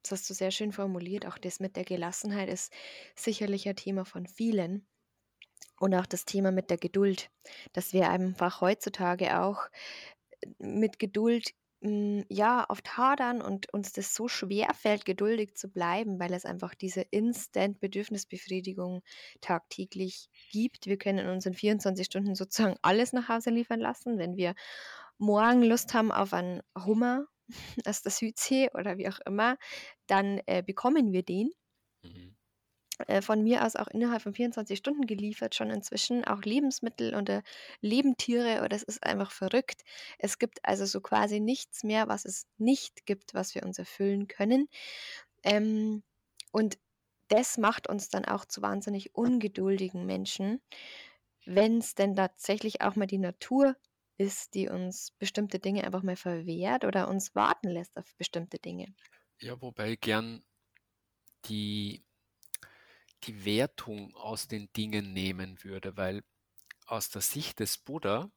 Das hast du sehr schön formuliert. Auch das mit der Gelassenheit ist sicherlich ein Thema von vielen. Und auch das Thema mit der Geduld, dass wir einfach heutzutage auch mit Geduld hm, ja, oft hadern und uns das so schwer fällt, geduldig zu bleiben, weil es einfach diese Instant-Bedürfnisbefriedigung tagtäglich gibt. Wir können uns in 24 Stunden sozusagen alles nach Hause liefern lassen. Wenn wir morgen Lust haben auf einen Hummer aus der Südsee oder wie auch immer, dann äh, bekommen wir den. Äh, von mir aus auch innerhalb von 24 Stunden geliefert, schon inzwischen auch Lebensmittel oder äh, Lebendtiere oder es ist einfach verrückt. Es gibt also so quasi nichts mehr, was es nicht gibt, was wir uns erfüllen können. Ähm, und das macht uns dann auch zu wahnsinnig ungeduldigen Menschen, wenn es denn tatsächlich auch mal die Natur ist, die uns bestimmte Dinge einfach mal verwehrt oder uns warten lässt auf bestimmte Dinge. Ja, wobei gern die die Wertung aus den Dingen nehmen würde, weil aus der Sicht des Buddha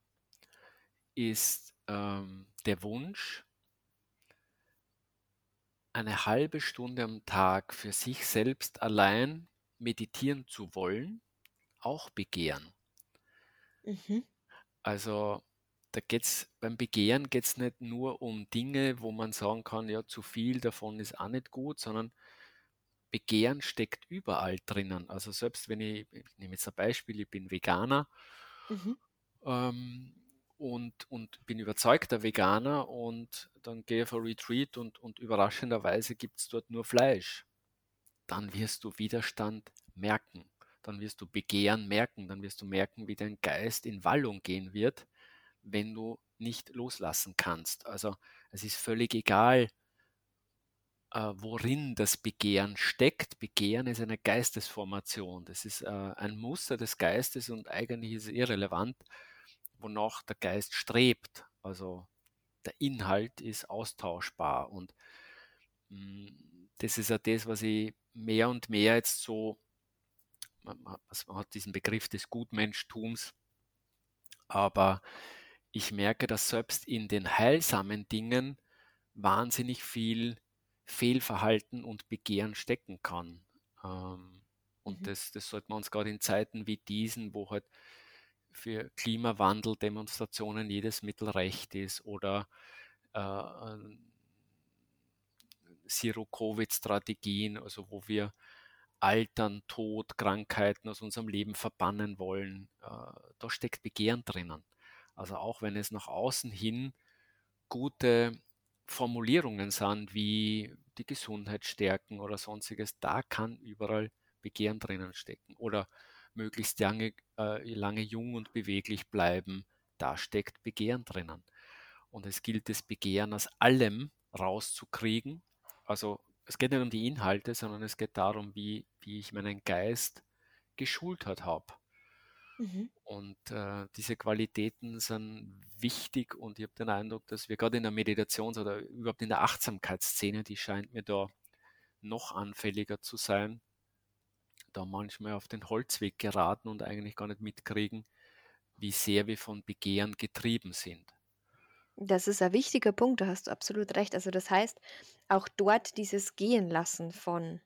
ist ähm, der Wunsch, eine halbe Stunde am Tag für sich selbst allein meditieren zu wollen, auch Begehren. Mhm. Also da geht's, beim Begehren geht es nicht nur um Dinge, wo man sagen kann, ja, zu viel davon ist auch nicht gut, sondern Begehren steckt überall drinnen. Also selbst wenn ich, ich nehme jetzt ein Beispiel, ich bin Veganer mhm. ähm, und, und bin überzeugter Veganer und dann gehe ich auf ein Retreat und, und überraschenderweise gibt es dort nur Fleisch. Dann wirst du Widerstand merken. Dann wirst du Begehren merken. Dann wirst du merken, wie dein Geist in Wallung gehen wird, wenn du nicht loslassen kannst. Also es ist völlig egal, worin das Begehren steckt. Begehren ist eine Geistesformation. Das ist äh, ein Muster des Geistes und eigentlich ist es irrelevant, wonach der Geist strebt. Also der Inhalt ist austauschbar und mm, das ist ja das, was ich mehr und mehr jetzt so, man hat diesen Begriff des Gutmenschtums, aber ich merke, dass selbst in den heilsamen Dingen wahnsinnig viel Fehlverhalten und Begehren stecken kann. Ähm, und mhm. das, das sollte man uns gerade in Zeiten wie diesen, wo halt für Klimawandel-Demonstrationen jedes Mittel recht ist oder äh, Zero-Covid-Strategien, also wo wir Altern, Tod, Krankheiten aus unserem Leben verbannen wollen, äh, da steckt Begehren drinnen. Also auch wenn es nach außen hin gute Formulierungen sind wie die Gesundheit stärken oder sonstiges, da kann überall Begehren drinnen stecken. Oder möglichst lange, äh, lange jung und beweglich bleiben, da steckt Begehren drinnen. Und es gilt das Begehren aus allem rauszukriegen. Also es geht nicht um die Inhalte, sondern es geht darum, wie, wie ich meinen Geist geschult habe. Mhm. Und äh, diese Qualitäten sind wichtig und ich habe den Eindruck, dass wir gerade in der Meditations- oder überhaupt in der Achtsamkeitsszene, die scheint mir da noch anfälliger zu sein, da manchmal auf den Holzweg geraten und eigentlich gar nicht mitkriegen, wie sehr wir von Begehren getrieben sind. Das ist ein wichtiger Punkt, da hast du absolut recht. Also das heißt, auch dort dieses Gehen lassen von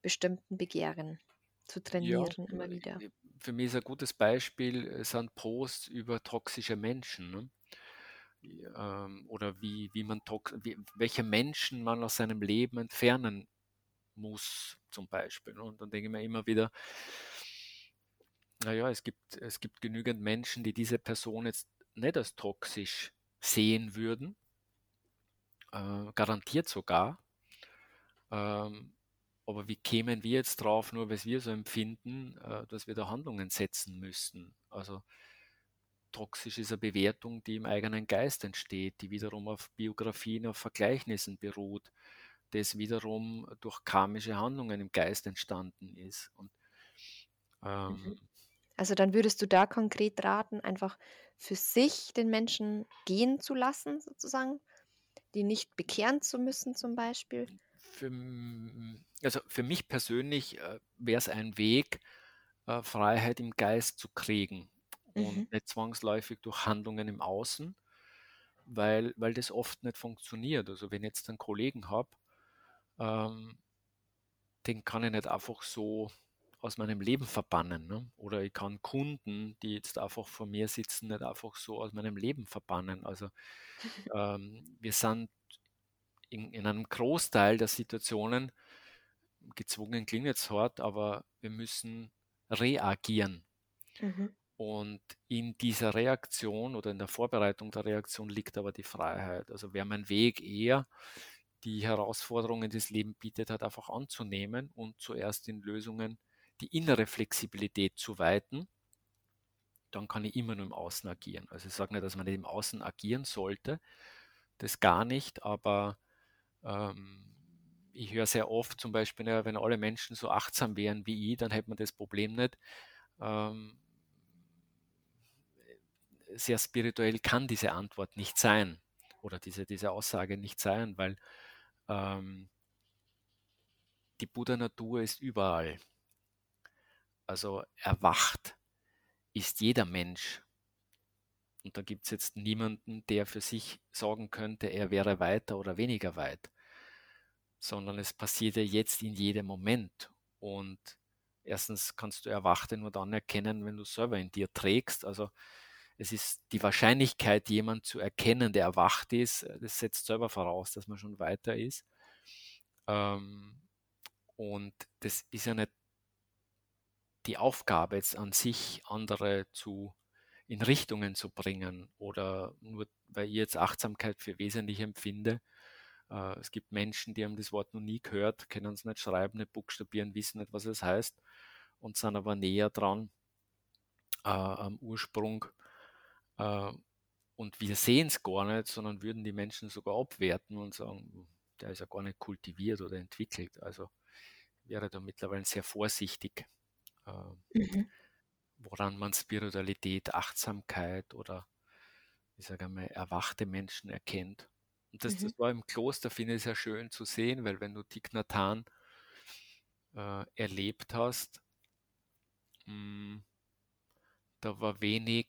bestimmten Begehren zu trainieren ja, immer wieder. Für mich ist ein gutes Beispiel äh, sind Posts über toxische Menschen. Ne? Ähm, oder wie, wie man wie, welche Menschen man aus seinem Leben entfernen muss, zum Beispiel. Und dann denke ich mir immer wieder, naja, es gibt, es gibt genügend Menschen, die diese Person jetzt nicht als toxisch sehen würden, äh, garantiert sogar. Ähm, aber wie kämen wir jetzt drauf, nur weil wir so empfinden, äh, dass wir da Handlungen setzen müssten? Also toxisch ist eine Bewertung, die im eigenen Geist entsteht, die wiederum auf Biografien, auf Vergleichnissen beruht, das wiederum durch karmische Handlungen im Geist entstanden ist. Und, ähm, mhm. also dann würdest du da konkret raten, einfach für sich den Menschen gehen zu lassen, sozusagen, die nicht bekehren zu müssen zum Beispiel? Für, also für mich persönlich äh, wäre es ein Weg, äh, Freiheit im Geist zu kriegen und mhm. nicht zwangsläufig durch Handlungen im Außen, weil, weil das oft nicht funktioniert. Also wenn ich jetzt einen Kollegen habe, ähm, den kann ich nicht einfach so aus meinem Leben verbannen. Ne? Oder ich kann Kunden, die jetzt einfach vor mir sitzen, nicht einfach so aus meinem Leben verbannen. Also ähm, wir sind in, in, einem Großteil der Situationen gezwungen, klingt jetzt hart, aber wir müssen reagieren. Mhm. Und in dieser Reaktion oder in der Vorbereitung der Reaktion liegt aber die Freiheit. Also wäre mein Weg eher, die Herausforderungen, die das Leben bietet, hat einfach anzunehmen und zuerst in Lösungen die innere Flexibilität zu weiten, dann kann ich immer nur im Außen agieren. Also ich sage nicht, dass man nicht im Außen agieren sollte, das gar nicht, aber ähm, ich höre sehr oft zum Beispiel, ja, wenn alle Menschen so achtsam wären wie ich, dann hätte man das Problem nicht. Ähm, sehr spirituell kann diese Antwort nicht sein oder diese, diese Aussage nicht sein, weil ähm, die Buddha-Natur ist überall. Also erwacht ist jeder Mensch. Und da gibt es jetzt niemanden, der für sich sagen könnte, er wäre weiter oder weniger weit, sondern es passiert ja jetzt in jedem Moment. Und erstens kannst du Erwachte nur dann erkennen, wenn du selber in dir trägst. Also es ist die Wahrscheinlichkeit, jemand zu erkennen, der erwacht ist, äh, das setzt selber voraus, dass man schon weiter ist. Ähm, und das ist ja nicht die Aufgabe jetzt an sich, andere zu in Richtungen zu bringen oder nur weil ich jetzt Achtsamkeit für wesentlich empfinde. Äh, es gibt Menschen, die haben das Wort noch nie gehört, können es nicht schreiben, nicht buchstabieren, wissen nicht, was es heißt und sind aber näher dran äh, am Ursprung äh, und wir sehen es gar nicht, sondern würden die Menschen sogar abwerten und sagen, der ist ja gar nicht kultiviert oder entwickelt. Also wäre da mittlerweile sehr vorsichtig, äh, mhm. woran man Spiritualität, Achtsamkeit oder ich sage mal, erwachte Menschen erkennt. Und das, mhm. das war im Kloster, finde ich sehr schön zu sehen, weil wenn du Thich Nhat äh, erlebt hast, mh, hm, da war wenig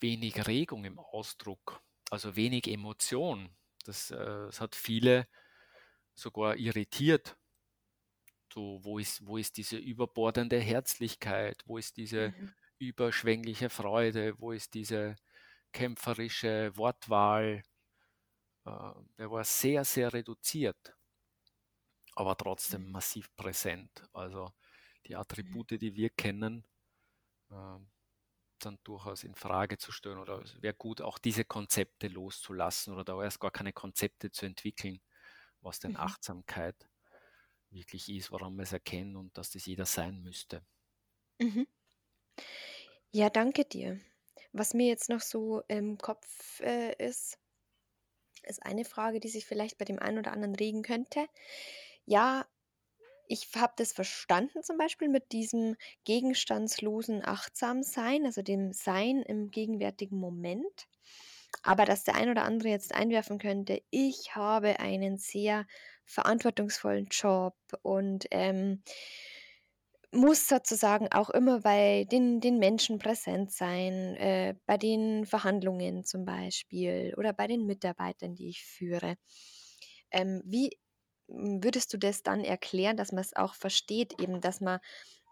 wenig Regung im Ausdruck, also wenig Emotion. Das, äh, das hat viele sogar irritiert. So, wo, ist, wo ist diese überbordende Herzlichkeit? Wo ist diese mhm. überschwängliche Freude? Wo ist diese kämpferische Wortwahl? Äh, der war sehr, sehr reduziert, aber trotzdem mhm. massiv präsent. Also die mhm. Attribute, die wir kennen, äh, dann durchaus in Frage zu stellen oder es wäre gut, auch diese Konzepte loszulassen oder da erst gar keine Konzepte zu entwickeln, was denn mhm. Achtsamkeit wirklich ist, woran wir es erkennen und dass das jeder sein müsste. Mhm. Ja, danke dir. Was mir jetzt noch so im Kopf äh, ist, ist eine Frage, die sich vielleicht bei dem einen oder anderen regen könnte. Ja, ich habe das verstanden zum Beispiel mit diesem gegenstandslosen Achtsamsein, also dem Sein im gegenwärtigen Moment. Aber dass der ein oder andere jetzt einwerfen könnte, ich habe einen sehr verantwortungsvollen Job und ähm, muss sozusagen auch immer bei den, den Menschen präsent sein, äh, bei den Verhandlungen zum Beispiel oder bei den Mitarbeitern, die ich führe. Ähm, wie würdest du das dann erklären, dass man es auch versteht, eben, dass man,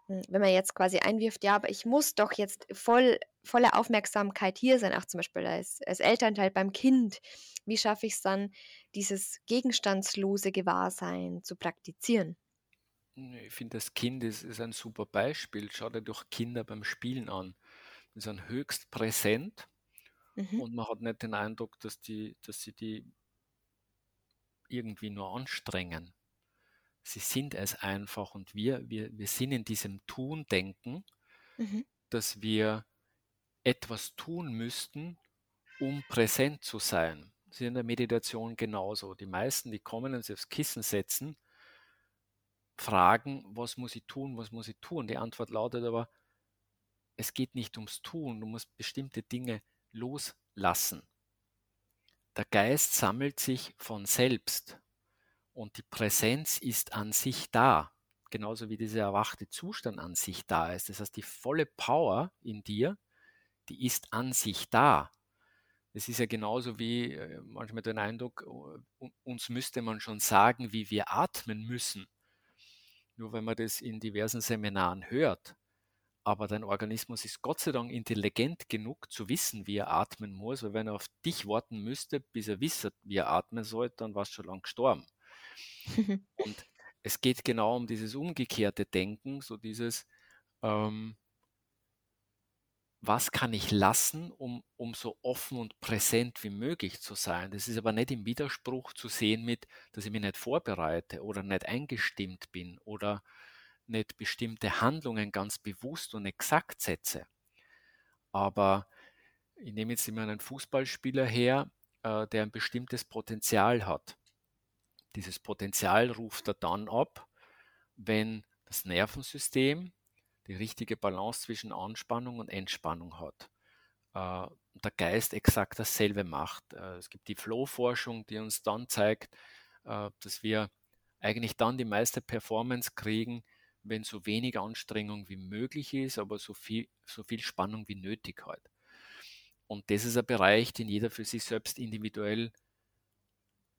hm, wenn man jetzt quasi einwirft, ja, aber ich muss doch jetzt voll, voller Aufmerksamkeit hier sein, auch zum Beispiel als, als Elternteil beim Kind, wie schaffe ich es dann, dieses gegenstandslose Gewahrsein zu praktizieren? Ich finde, das Kind ist, ist ein super Beispiel. Schau dir doch Kinder beim Spielen an. Die sind höchst präsent Mhm. und man hat nicht den Eindruck, dass, die, dass sie die irgendwie nur anstrengen. Sie sind es einfach und wir, wir, wir sind in diesem Tun-Denken, Mhm. dass wir etwas tun müssten, um präsent zu sein. Das ist in der Meditation genauso. Die meisten, die kommen und sich aufs Kissen setzen, fragen, was muss ich tun, was muss ich tun? Die Antwort lautet aber, es geht nicht ums Tun, du musst bestimmte Dinge loslassen. Der Geist sammelt sich von selbst und die Präsenz ist an sich da, genauso wie dieser erwachte Zustand an sich da ist. Das heißt, die volle Power in dir, die ist an sich da. Es ist ja genauso wie äh, manchmal den Eindruck, uns müsste man schon sagen, wie wir atmen müssen. Nur wenn man das in diversen Seminaren hört. Aber dein Organismus ist Gott sei Dank intelligent genug zu wissen, wie er atmen muss, weil wenn er auf dich warten müsste, bis er wisse, wie er atmen soll, dann warst du schon lang gestorben. Und es geht genau um dieses umgekehrte Denken, so dieses, ähm, was kann ich lassen, um, um so offen und präsent wie möglich zu sein. Das ist aber nicht im Widerspruch zu sehen mit, dass ich mich nicht vorbereite oder nicht eingestimmt bin oder nicht bestimmte Handlungen ganz bewusst und exakt setze. Aber ich nehme jetzt immer einen Fußballspieler her, äh, der ein bestimmtes Potenzial hat. Dieses Potenzial ruft er dann ab, wenn das Nervensystem die richtige Balance zwischen Anspannung und Entspannung hat. Äh, der Geist exakt dasselbe macht. Äh, es gibt die Flow-Forschung, die uns dann zeigt, äh, dass wir eigentlich dann die meiste Performance kriegen, wenn so wenig Anstrengung wie möglich ist, aber so viel, so viel Spannung wie nötig halt. Und das ist ein Bereich, den jeder für sich selbst individuell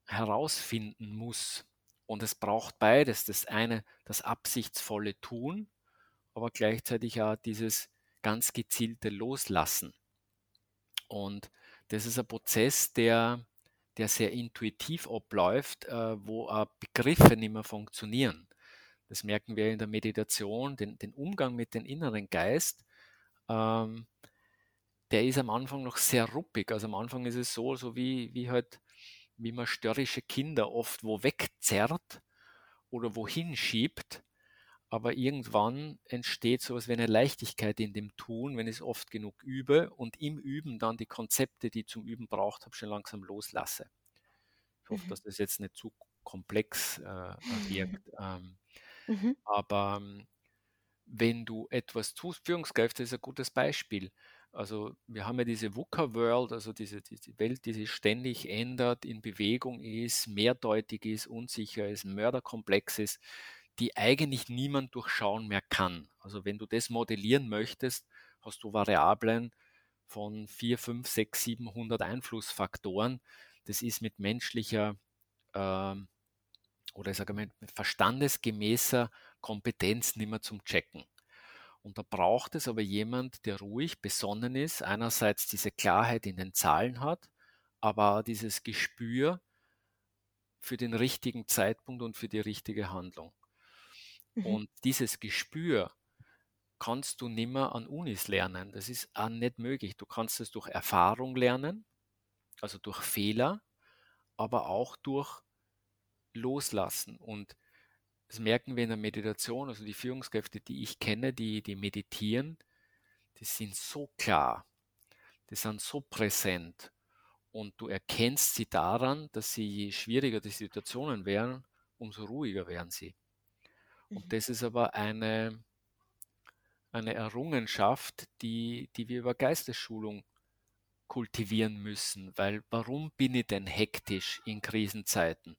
herausfinden muss. Und es braucht beides. Das eine, das absichtsvolle Tun, aber gleichzeitig auch dieses ganz gezielte Loslassen. Und das ist ein Prozess, der, der sehr intuitiv abläuft, äh, wo auch Begriffe nicht mehr funktionieren. Das merken wir in der Meditation, den, den Umgang mit dem inneren Geist. Ähm, der ist am Anfang noch sehr ruppig. Also am Anfang ist es so, so wie, wie halt, wie man störrische Kinder oft wo wegzerrt oder wohin schiebt. Aber irgendwann entsteht sowas wie eine Leichtigkeit in dem Tun, wenn ich es oft genug übe und im Üben dann die Konzepte, die ich zum Üben braucht habe, schon langsam loslasse. Ich hoffe, Mhm. dass das jetzt nicht zu komplex äh, wirkt. Ähm, Mhm. aber ähm, wenn du etwas tust, Führungskräfte ist ein gutes Beispiel. Also wir haben ja diese VUCA-World, also diese, diese Welt, die sich ständig ändert, in Bewegung ist, mehrdeutig ist, unsicher ist, mörderkomplex ist, die eigentlich niemand durchschauen mehr kann. Also wenn du das modellieren möchtest, hast du Variablen von 4, 5, 6, 700 Einflussfaktoren. Das ist mit menschlicher ähm, oder ich sage mal mit verstandesgemäßer Kompetenz nicht mehr zum Checken. Und da braucht es aber jemand, der ruhig, besonnen ist, einerseits diese Klarheit in den Zahlen hat, aber dieses Gespür für den richtigen Zeitpunkt und für die richtige Handlung. Mhm. Und dieses Gespür kannst du nimmer an Unis lernen. Das ist auch nicht möglich. Du kannst es durch Erfahrung lernen, also durch Fehler, aber auch durch Loslassen. Und das merken wir in der Meditation, also die Führungskräfte, die ich kenne, die, die meditieren, die sind so klar, die sind so präsent und du erkennst sie daran, dass sie je schwieriger die Situationen wären, umso ruhiger werden sie. Und mhm. das ist aber eine, eine Errungenschaft, die, die wir über Geistesschulung kultivieren müssen. Weil warum bin ich denn hektisch in Krisenzeiten?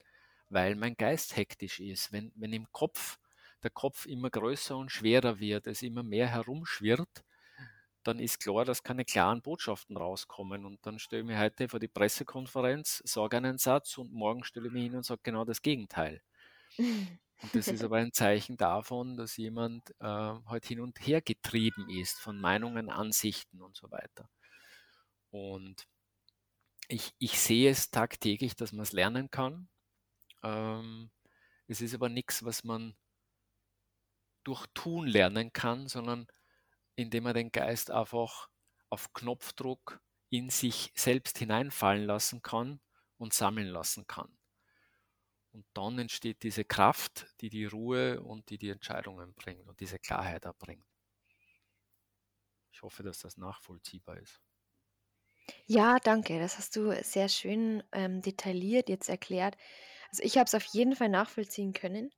Weil mein Geist hektisch ist. Wenn, wenn im Kopf der Kopf immer größer und schwerer wird, es immer mehr herumschwirrt, dann ist klar, dass keine klaren Botschaften rauskommen. Und dann stelle ich mich heute vor die Pressekonferenz, sage einen Satz und morgen stelle ich mich hin und sage genau das Gegenteil. Und das ist aber ein Zeichen davon, dass jemand äh, halt hin und her getrieben ist von Meinungen, Ansichten und so weiter. Und ich, ich sehe es tagtäglich, dass man es lernen kann. Ähm, es ist aber nichts, was man durch Tun lernen kann, sondern indem man den Geist einfach auf Knopfdruck in sich selbst hineinfallen lassen kann und sammeln lassen kann. Und dann entsteht diese Kraft, die die Ruhe und die die Entscheidungen bringt und diese Klarheit erbringt. Ich hoffe, dass das nachvollziehbar ist. Ja, danke. Das hast du sehr schön ähm, detailliert jetzt erklärt. Also ich habe es auf jeden Fall nachvollziehen können,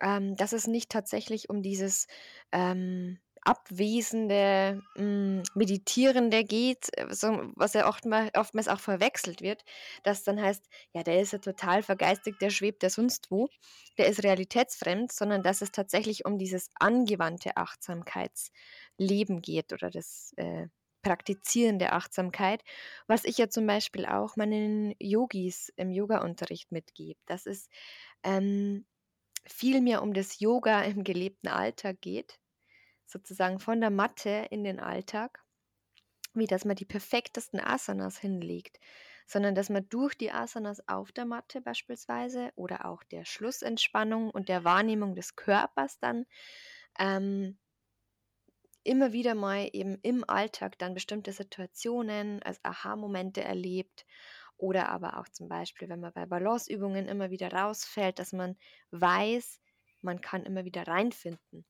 ähm, dass es nicht tatsächlich um dieses ähm, abwesende, hm, Meditierende geht, äh, so was ja oftmal oftmals auch verwechselt wird, dass dann heißt: „Ja, der ist ja total vergeistigt, der schwebt ja sonst wo, der ist realitätsfremd“, sondern dass es tatsächlich um dieses angewandte Achtsamkeitsleben geht oder das, äh, Praktizieren der Achtsamkeit, was ich ja zum Beispiel auch meinen Yogis im Yogaunterricht mitgebe. Dass es, ähm, viel mehr um das Yoga im gelebten Alltag geht sozusagen von der Matte in den Alltag, wie dass man die perfektesten Asanas hinlegt, sondern dass man durch die Asanas auf der Matte beispielsweise oder auch der Schlussentspannung und der Wahrnehmung des Körpers dann ähm, immer wieder mal eben im Alltag dann bestimmte Situationen als Aha-Momente erlebt oder aber auch zum Beispiel, wenn man bei Balanceübungen immer wieder rausfällt, dass man weiß, man kann immer wieder reinfinden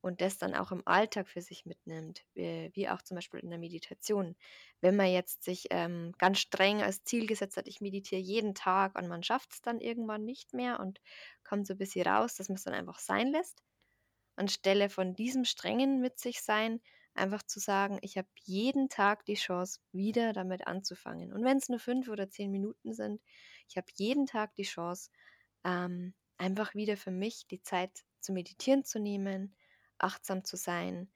und das dann auch im Alltag für sich mitnimmt, wie, wie auch zum Beispiel in der Meditation. Wenn man jetzt sich ähm, ganz streng als Ziel gesetzt hat, ich meditiere jeden Tag und man schafft es dann irgendwann nicht mehr und kommt so ein bisschen raus, dass man es dann einfach sein lässt, anstelle von diesem strengen mit sich sein, einfach zu sagen, ich habe jeden Tag die Chance, wieder damit anzufangen. Und wenn es nur fünf oder zehn Minuten sind, ich habe jeden Tag die Chance, ähm, einfach wieder für mich die Zeit zu meditieren zu nehmen, achtsam zu sein.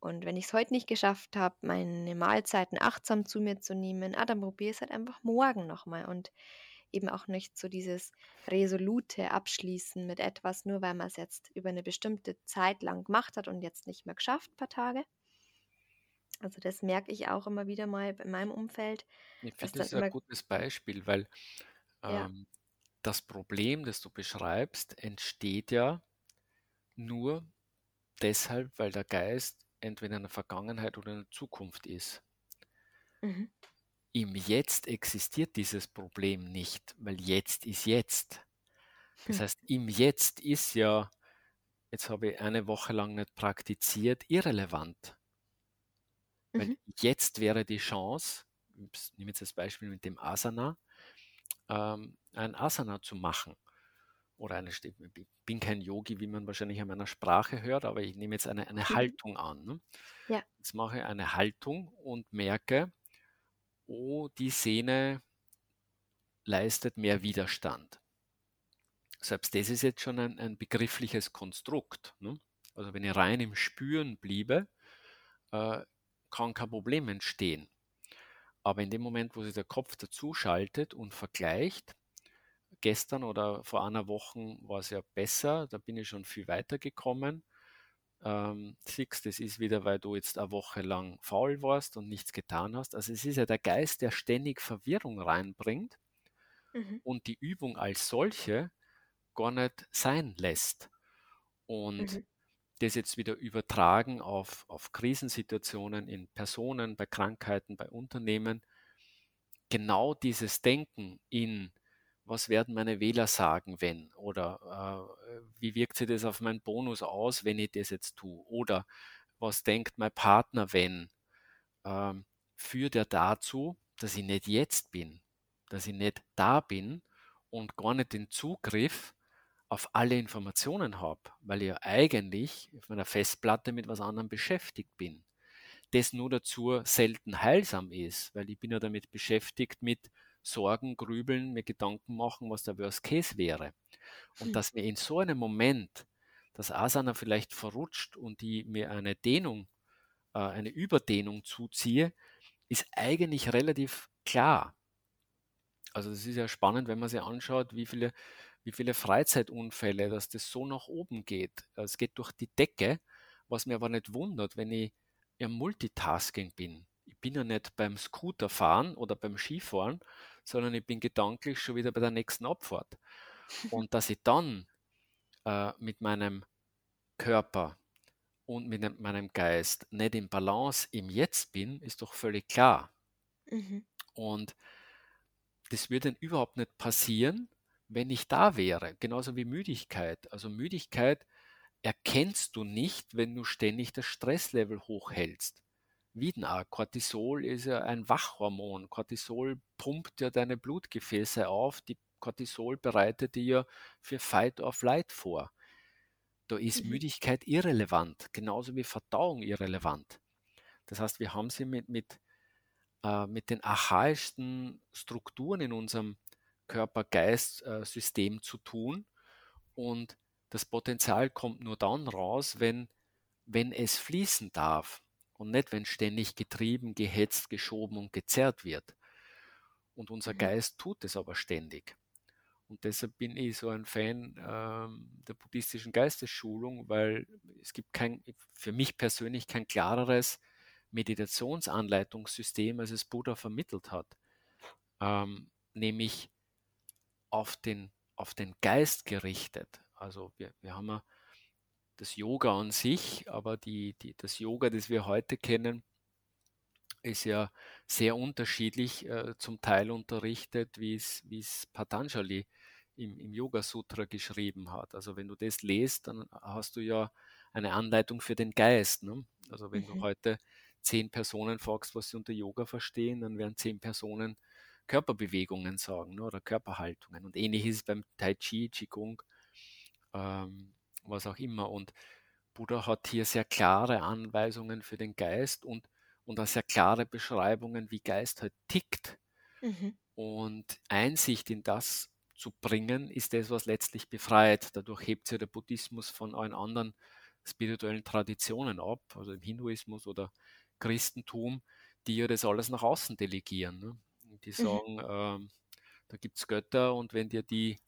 Und wenn ich es heute nicht geschafft habe, meine Mahlzeiten achtsam zu mir zu nehmen, ah, dann probiere es halt einfach morgen nochmal und eben auch nicht so dieses resolute Abschließen mit etwas, nur weil man es jetzt über eine bestimmte Zeit lang gemacht hat und jetzt nicht mehr geschafft, ein paar Tage. Also das merke ich auch immer wieder mal in meinem Umfeld. Ich finde das ein gutes Beispiel, weil ja. ähm, das Problem, das du beschreibst, entsteht ja nur, deshalb, weil der Geist entweder in der Vergangenheit oder in der Zukunft ist. Mhm. Im Jetzt existiert dieses Problem nicht, weil jetzt ist jetzt. Das hm. heißt, im Jetzt ist ja, jetzt habe ich eine Woche lang nicht praktiziert, irrelevant. Mhm. Weil jetzt wäre die Chance, ich nehme jetzt das Beispiel mit dem Asana, ähm, ein Asana zu machen oder eine, ich bin kein Yogi, wie man wahrscheinlich an meiner Sprache hört, aber ich nehme jetzt eine, eine mhm. Haltung an. Ne? Ja. Jetzt mache ich eine Haltung und merke, oh, die Sehne leistet mehr Widerstand. Selbst das ist jetzt schon ein, ein begriffliches Konstrukt. Ne? Also wenn ich rein im Spüren bliebe, äh, kann kein Problem entstehen. Aber in dem Moment, wo sich der Kopf dazu schaltet und vergleicht, gestern oder vor einer Woche war es ja besser, da bin ich schon viel weiter gekommen. Ähm, siehst, das ist wieder, weil du jetzt eine Woche lang faul warst und nichts getan hast. Also es ist ja der Geist, der ständig Verwirrung reinbringt mhm. und die Übung als solche gar nicht sein lässt. Und mhm. das jetzt wieder übertragen auf, auf Krisensituationen in Personen, bei Krankheiten, bei Unternehmen, genau dieses Denken in was werden meine Wähler sagen, wenn? Oder äh, wie wirkt sich das auf meinen Bonus aus, wenn ich das jetzt tue? Oder was denkt mein Partner, wenn? Ähm, führt er dazu, dass ich nicht jetzt bin, dass ich nicht da bin und gar nicht den Zugriff auf alle Informationen habe, weil ich ja eigentlich auf meiner Festplatte mit was anderem beschäftigt bin. Das nur dazu selten heilsam ist, weil ich bin ja damit beschäftigt mit Sorgen, Grübeln, mir Gedanken machen, was der Worst Case wäre. Und hm. dass mir in so einem Moment das Asana vielleicht verrutscht und die mir eine Dehnung, äh, eine Überdehnung zuziehe, ist eigentlich relativ klar. Also das ist ja spannend, wenn man sich anschaut, wie viele, wie viele Freizeitunfälle, dass das so nach oben geht. Es geht durch die Decke, was mir aber nicht wundert, wenn ich im Multitasking bin. Ich bin ja nicht beim Scooterfahren oder beim Skifahren, sondern ich bin gedanklich schon wieder bei der nächsten Abfahrt. Und dass ich dann äh, mit meinem Körper und mit meinem Geist nicht im Balance im Jetzt bin, ist doch völlig klar. Mhm. Und das würde überhaupt nicht passieren, wenn ich da wäre. Genauso wie Müdigkeit. Also Müdigkeit erkennst du nicht, wenn du ständig das Stresslevel hochhältst. Wie denn auch? Cortisol ist ja ein Wachhormon. Cortisol pumpt ja deine Blutgefäße auf. Die Cortisol bereitet dir ja für Fight or Flight vor. Da ist mhm. Müdigkeit irrelevant, genauso wie Verdauung irrelevant. Das heißt, wir haben sie mit, mit, äh, mit den archaischsten Strukturen in unserem Körper-Geist-System äh, zu tun. Und das Potenzial kommt nur dann raus, wenn, wenn es fließen darf und nicht, wenn ständig getrieben, gehetzt, geschoben und gezerrt wird. Und unser mhm. Geist tut es aber ständig. Und deshalb bin ich so ein Fan ähm, der buddhistischen Geistesschulung, weil es gibt kein, für mich persönlich kein klareres Meditationsanleitungssystem, als es Buddha vermittelt hat. Ähm, nämlich auf den, auf den Geist gerichtet. Also wir, wir haben ja das Yoga an sich, aber die, die, das Yoga, das wir heute kennen, ist ja sehr unterschiedlich äh, zum Teil unterrichtet, wie es, Patanjali im, im Yoga Sutra geschrieben hat. Also wenn du das lest, dann hast du ja eine Anleitung für den Geist. Ne? Also wenn mhm. du heute zehn Personen fragst, was sie unter Yoga verstehen, dann werden zehn Personen Körperbewegungen sagen ne? oder Körperhaltungen. Und ähnlich ist es beim Tai Chi, Qigong, ähm, was auch immer. Und Buddha hat hier sehr klare Anweisungen für den Geist und, und auch sehr klare Beschreibungen, wie Geist halt tickt. Mhm. Und Einsicht in das zu bringen, ist das, was letztlich befreit. Dadurch hebt sich der Buddhismus von allen anderen spirituellen Traditionen ab, also im Hinduismus oder Christentum, die ja das alles nach außen delegieren. Ne? Die mhm. sagen, mhm. äh, da gibt es Götter und wenn dir die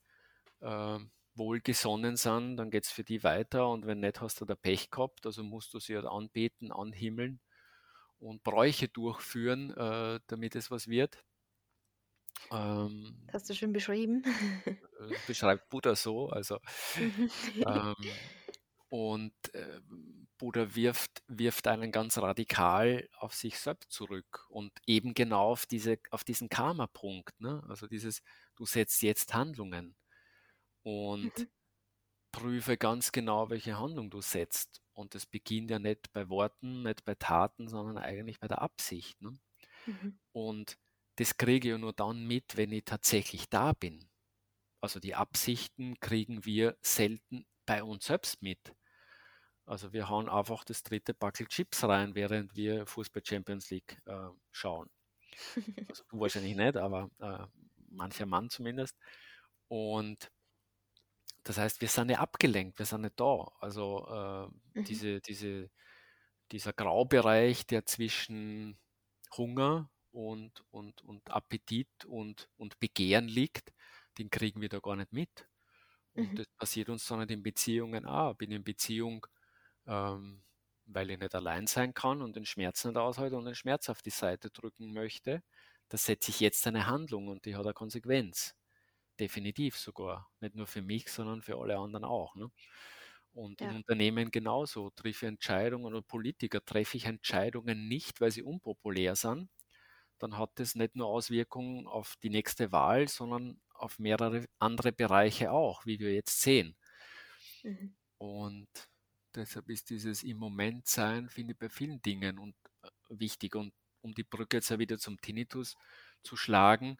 äh, wohlgesonnen sind, dann geht es für die weiter und wenn nicht, hast du da Pech gehabt, also musst du sie halt anbeten, anhimmeln und Bräuche durchführen, äh, damit es was wird. Ähm, das hast du schön beschrieben. Äh, beschreibt Buddha so. Also, ähm, und äh, Buddha wirft, wirft einen ganz radikal auf sich selbst zurück und eben genau auf, diese, auf diesen Karma-Punkt. Ne? Also dieses, du setzt jetzt Handlungen und mhm. prüfe ganz genau, welche Handlung du setzt. Und das beginnt ja nicht bei Worten, nicht bei Taten, sondern eigentlich bei der Absicht. Ne? Mhm. Und das kriege ich ja nur dann mit, wenn ich tatsächlich da bin. Also die Absichten kriegen wir selten bei uns selbst mit. Also wir hauen einfach das dritte Backel Chips rein, während wir Fußball Champions League äh, schauen. Also du wahrscheinlich nicht, aber äh, mancher Mann zumindest. Und das heißt, wir sind ja abgelenkt, wir sind nicht da. Also äh, mhm. diese, diese, dieser Graubereich, der zwischen Hunger und, und, und Appetit und, und Begehren liegt, den kriegen wir da gar nicht mit. Und mhm. das passiert uns dann in Beziehungen auch. Bin in Beziehung, ähm, weil ich nicht allein sein kann und den Schmerz nicht aushalte und den Schmerz auf die Seite drücken möchte. Da setze ich jetzt eine Handlung und die hat eine Konsequenz. Definitiv sogar. Nicht nur für mich, sondern für alle anderen auch. Ne? Und ja. in Unternehmen genauso. Treffe Entscheidungen oder Politiker treffe ich Entscheidungen nicht, weil sie unpopulär sind, dann hat das nicht nur Auswirkungen auf die nächste Wahl, sondern auf mehrere andere Bereiche auch, wie wir jetzt sehen. Mhm. Und deshalb ist dieses im Moment sein, finde ich, bei vielen Dingen und äh, wichtig. Und um die Brücke jetzt wieder zum Tinnitus zu schlagen,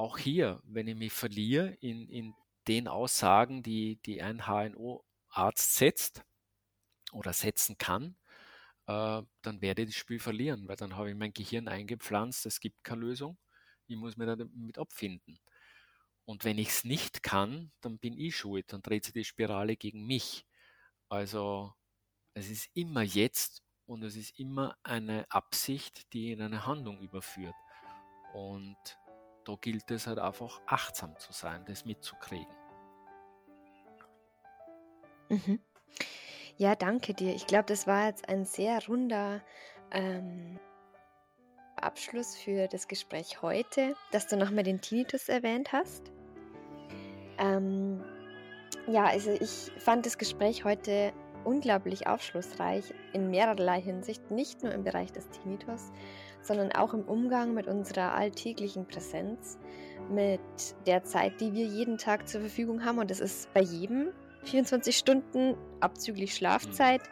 auch hier, wenn ich mich verliere in, in den Aussagen, die, die ein HNO-Arzt setzt oder setzen kann, äh, dann werde ich das Spiel verlieren, weil dann habe ich mein Gehirn eingepflanzt, es gibt keine Lösung, ich muss mir damit abfinden. Und wenn ich es nicht kann, dann bin ich schuld, dann dreht sich die Spirale gegen mich. Also es ist immer jetzt und es ist immer eine Absicht, die in eine Handlung überführt. Und da gilt es halt einfach achtsam zu sein, das mitzukriegen. Mhm. Ja, danke dir. Ich glaube, das war jetzt ein sehr runder ähm, Abschluss für das Gespräch heute, dass du nochmal den Tinnitus erwähnt hast. Ähm, ja, also ich fand das Gespräch heute unglaublich aufschlussreich in mehrerlei Hinsicht, nicht nur im Bereich des Tinnitus, sondern auch im Umgang mit unserer alltäglichen Präsenz, mit der Zeit, die wir jeden Tag zur Verfügung haben. Und das ist bei jedem 24 Stunden abzüglich Schlafzeit,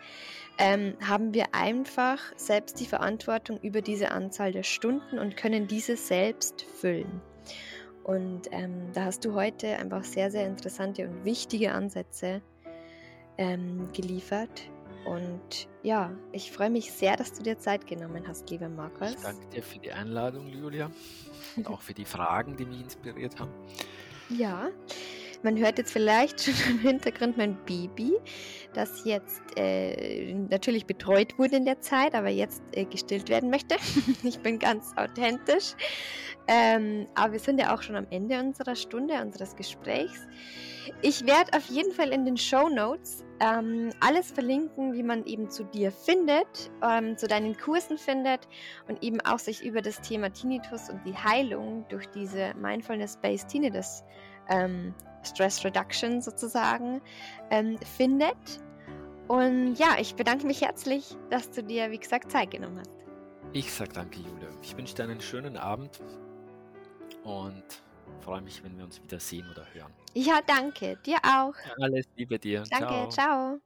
ähm, haben wir einfach selbst die Verantwortung über diese Anzahl der Stunden und können diese selbst füllen. Und ähm, da hast du heute einfach sehr, sehr interessante und wichtige Ansätze ähm, geliefert. Und ja, ich freue mich sehr, dass du dir Zeit genommen hast, lieber Markus. Ich danke dir für die Einladung, Julia, und auch für die Fragen, die mich inspiriert haben. Ja, man hört jetzt vielleicht schon im Hintergrund mein Baby, das jetzt äh, natürlich betreut wurde in der Zeit, aber jetzt äh, gestillt werden möchte. ich bin ganz authentisch. Ähm, aber wir sind ja auch schon am Ende unserer Stunde, unseres Gesprächs. Ich werde auf jeden Fall in den Show Notes ähm, alles verlinken, wie man eben zu dir findet, ähm, zu deinen Kursen findet und eben auch sich über das Thema Tinnitus und die Heilung durch diese Mindfulness-Based Tinnitus ähm, Stress Reduction sozusagen ähm, findet. Und ja, ich bedanke mich herzlich, dass du dir, wie gesagt, Zeit genommen hast. Ich sage danke, Julia. Ich wünsche dir einen schönen Abend und freue mich, wenn wir uns wieder sehen oder hören. Ja, danke. Dir auch. Alles Liebe dir. Danke, ciao. ciao.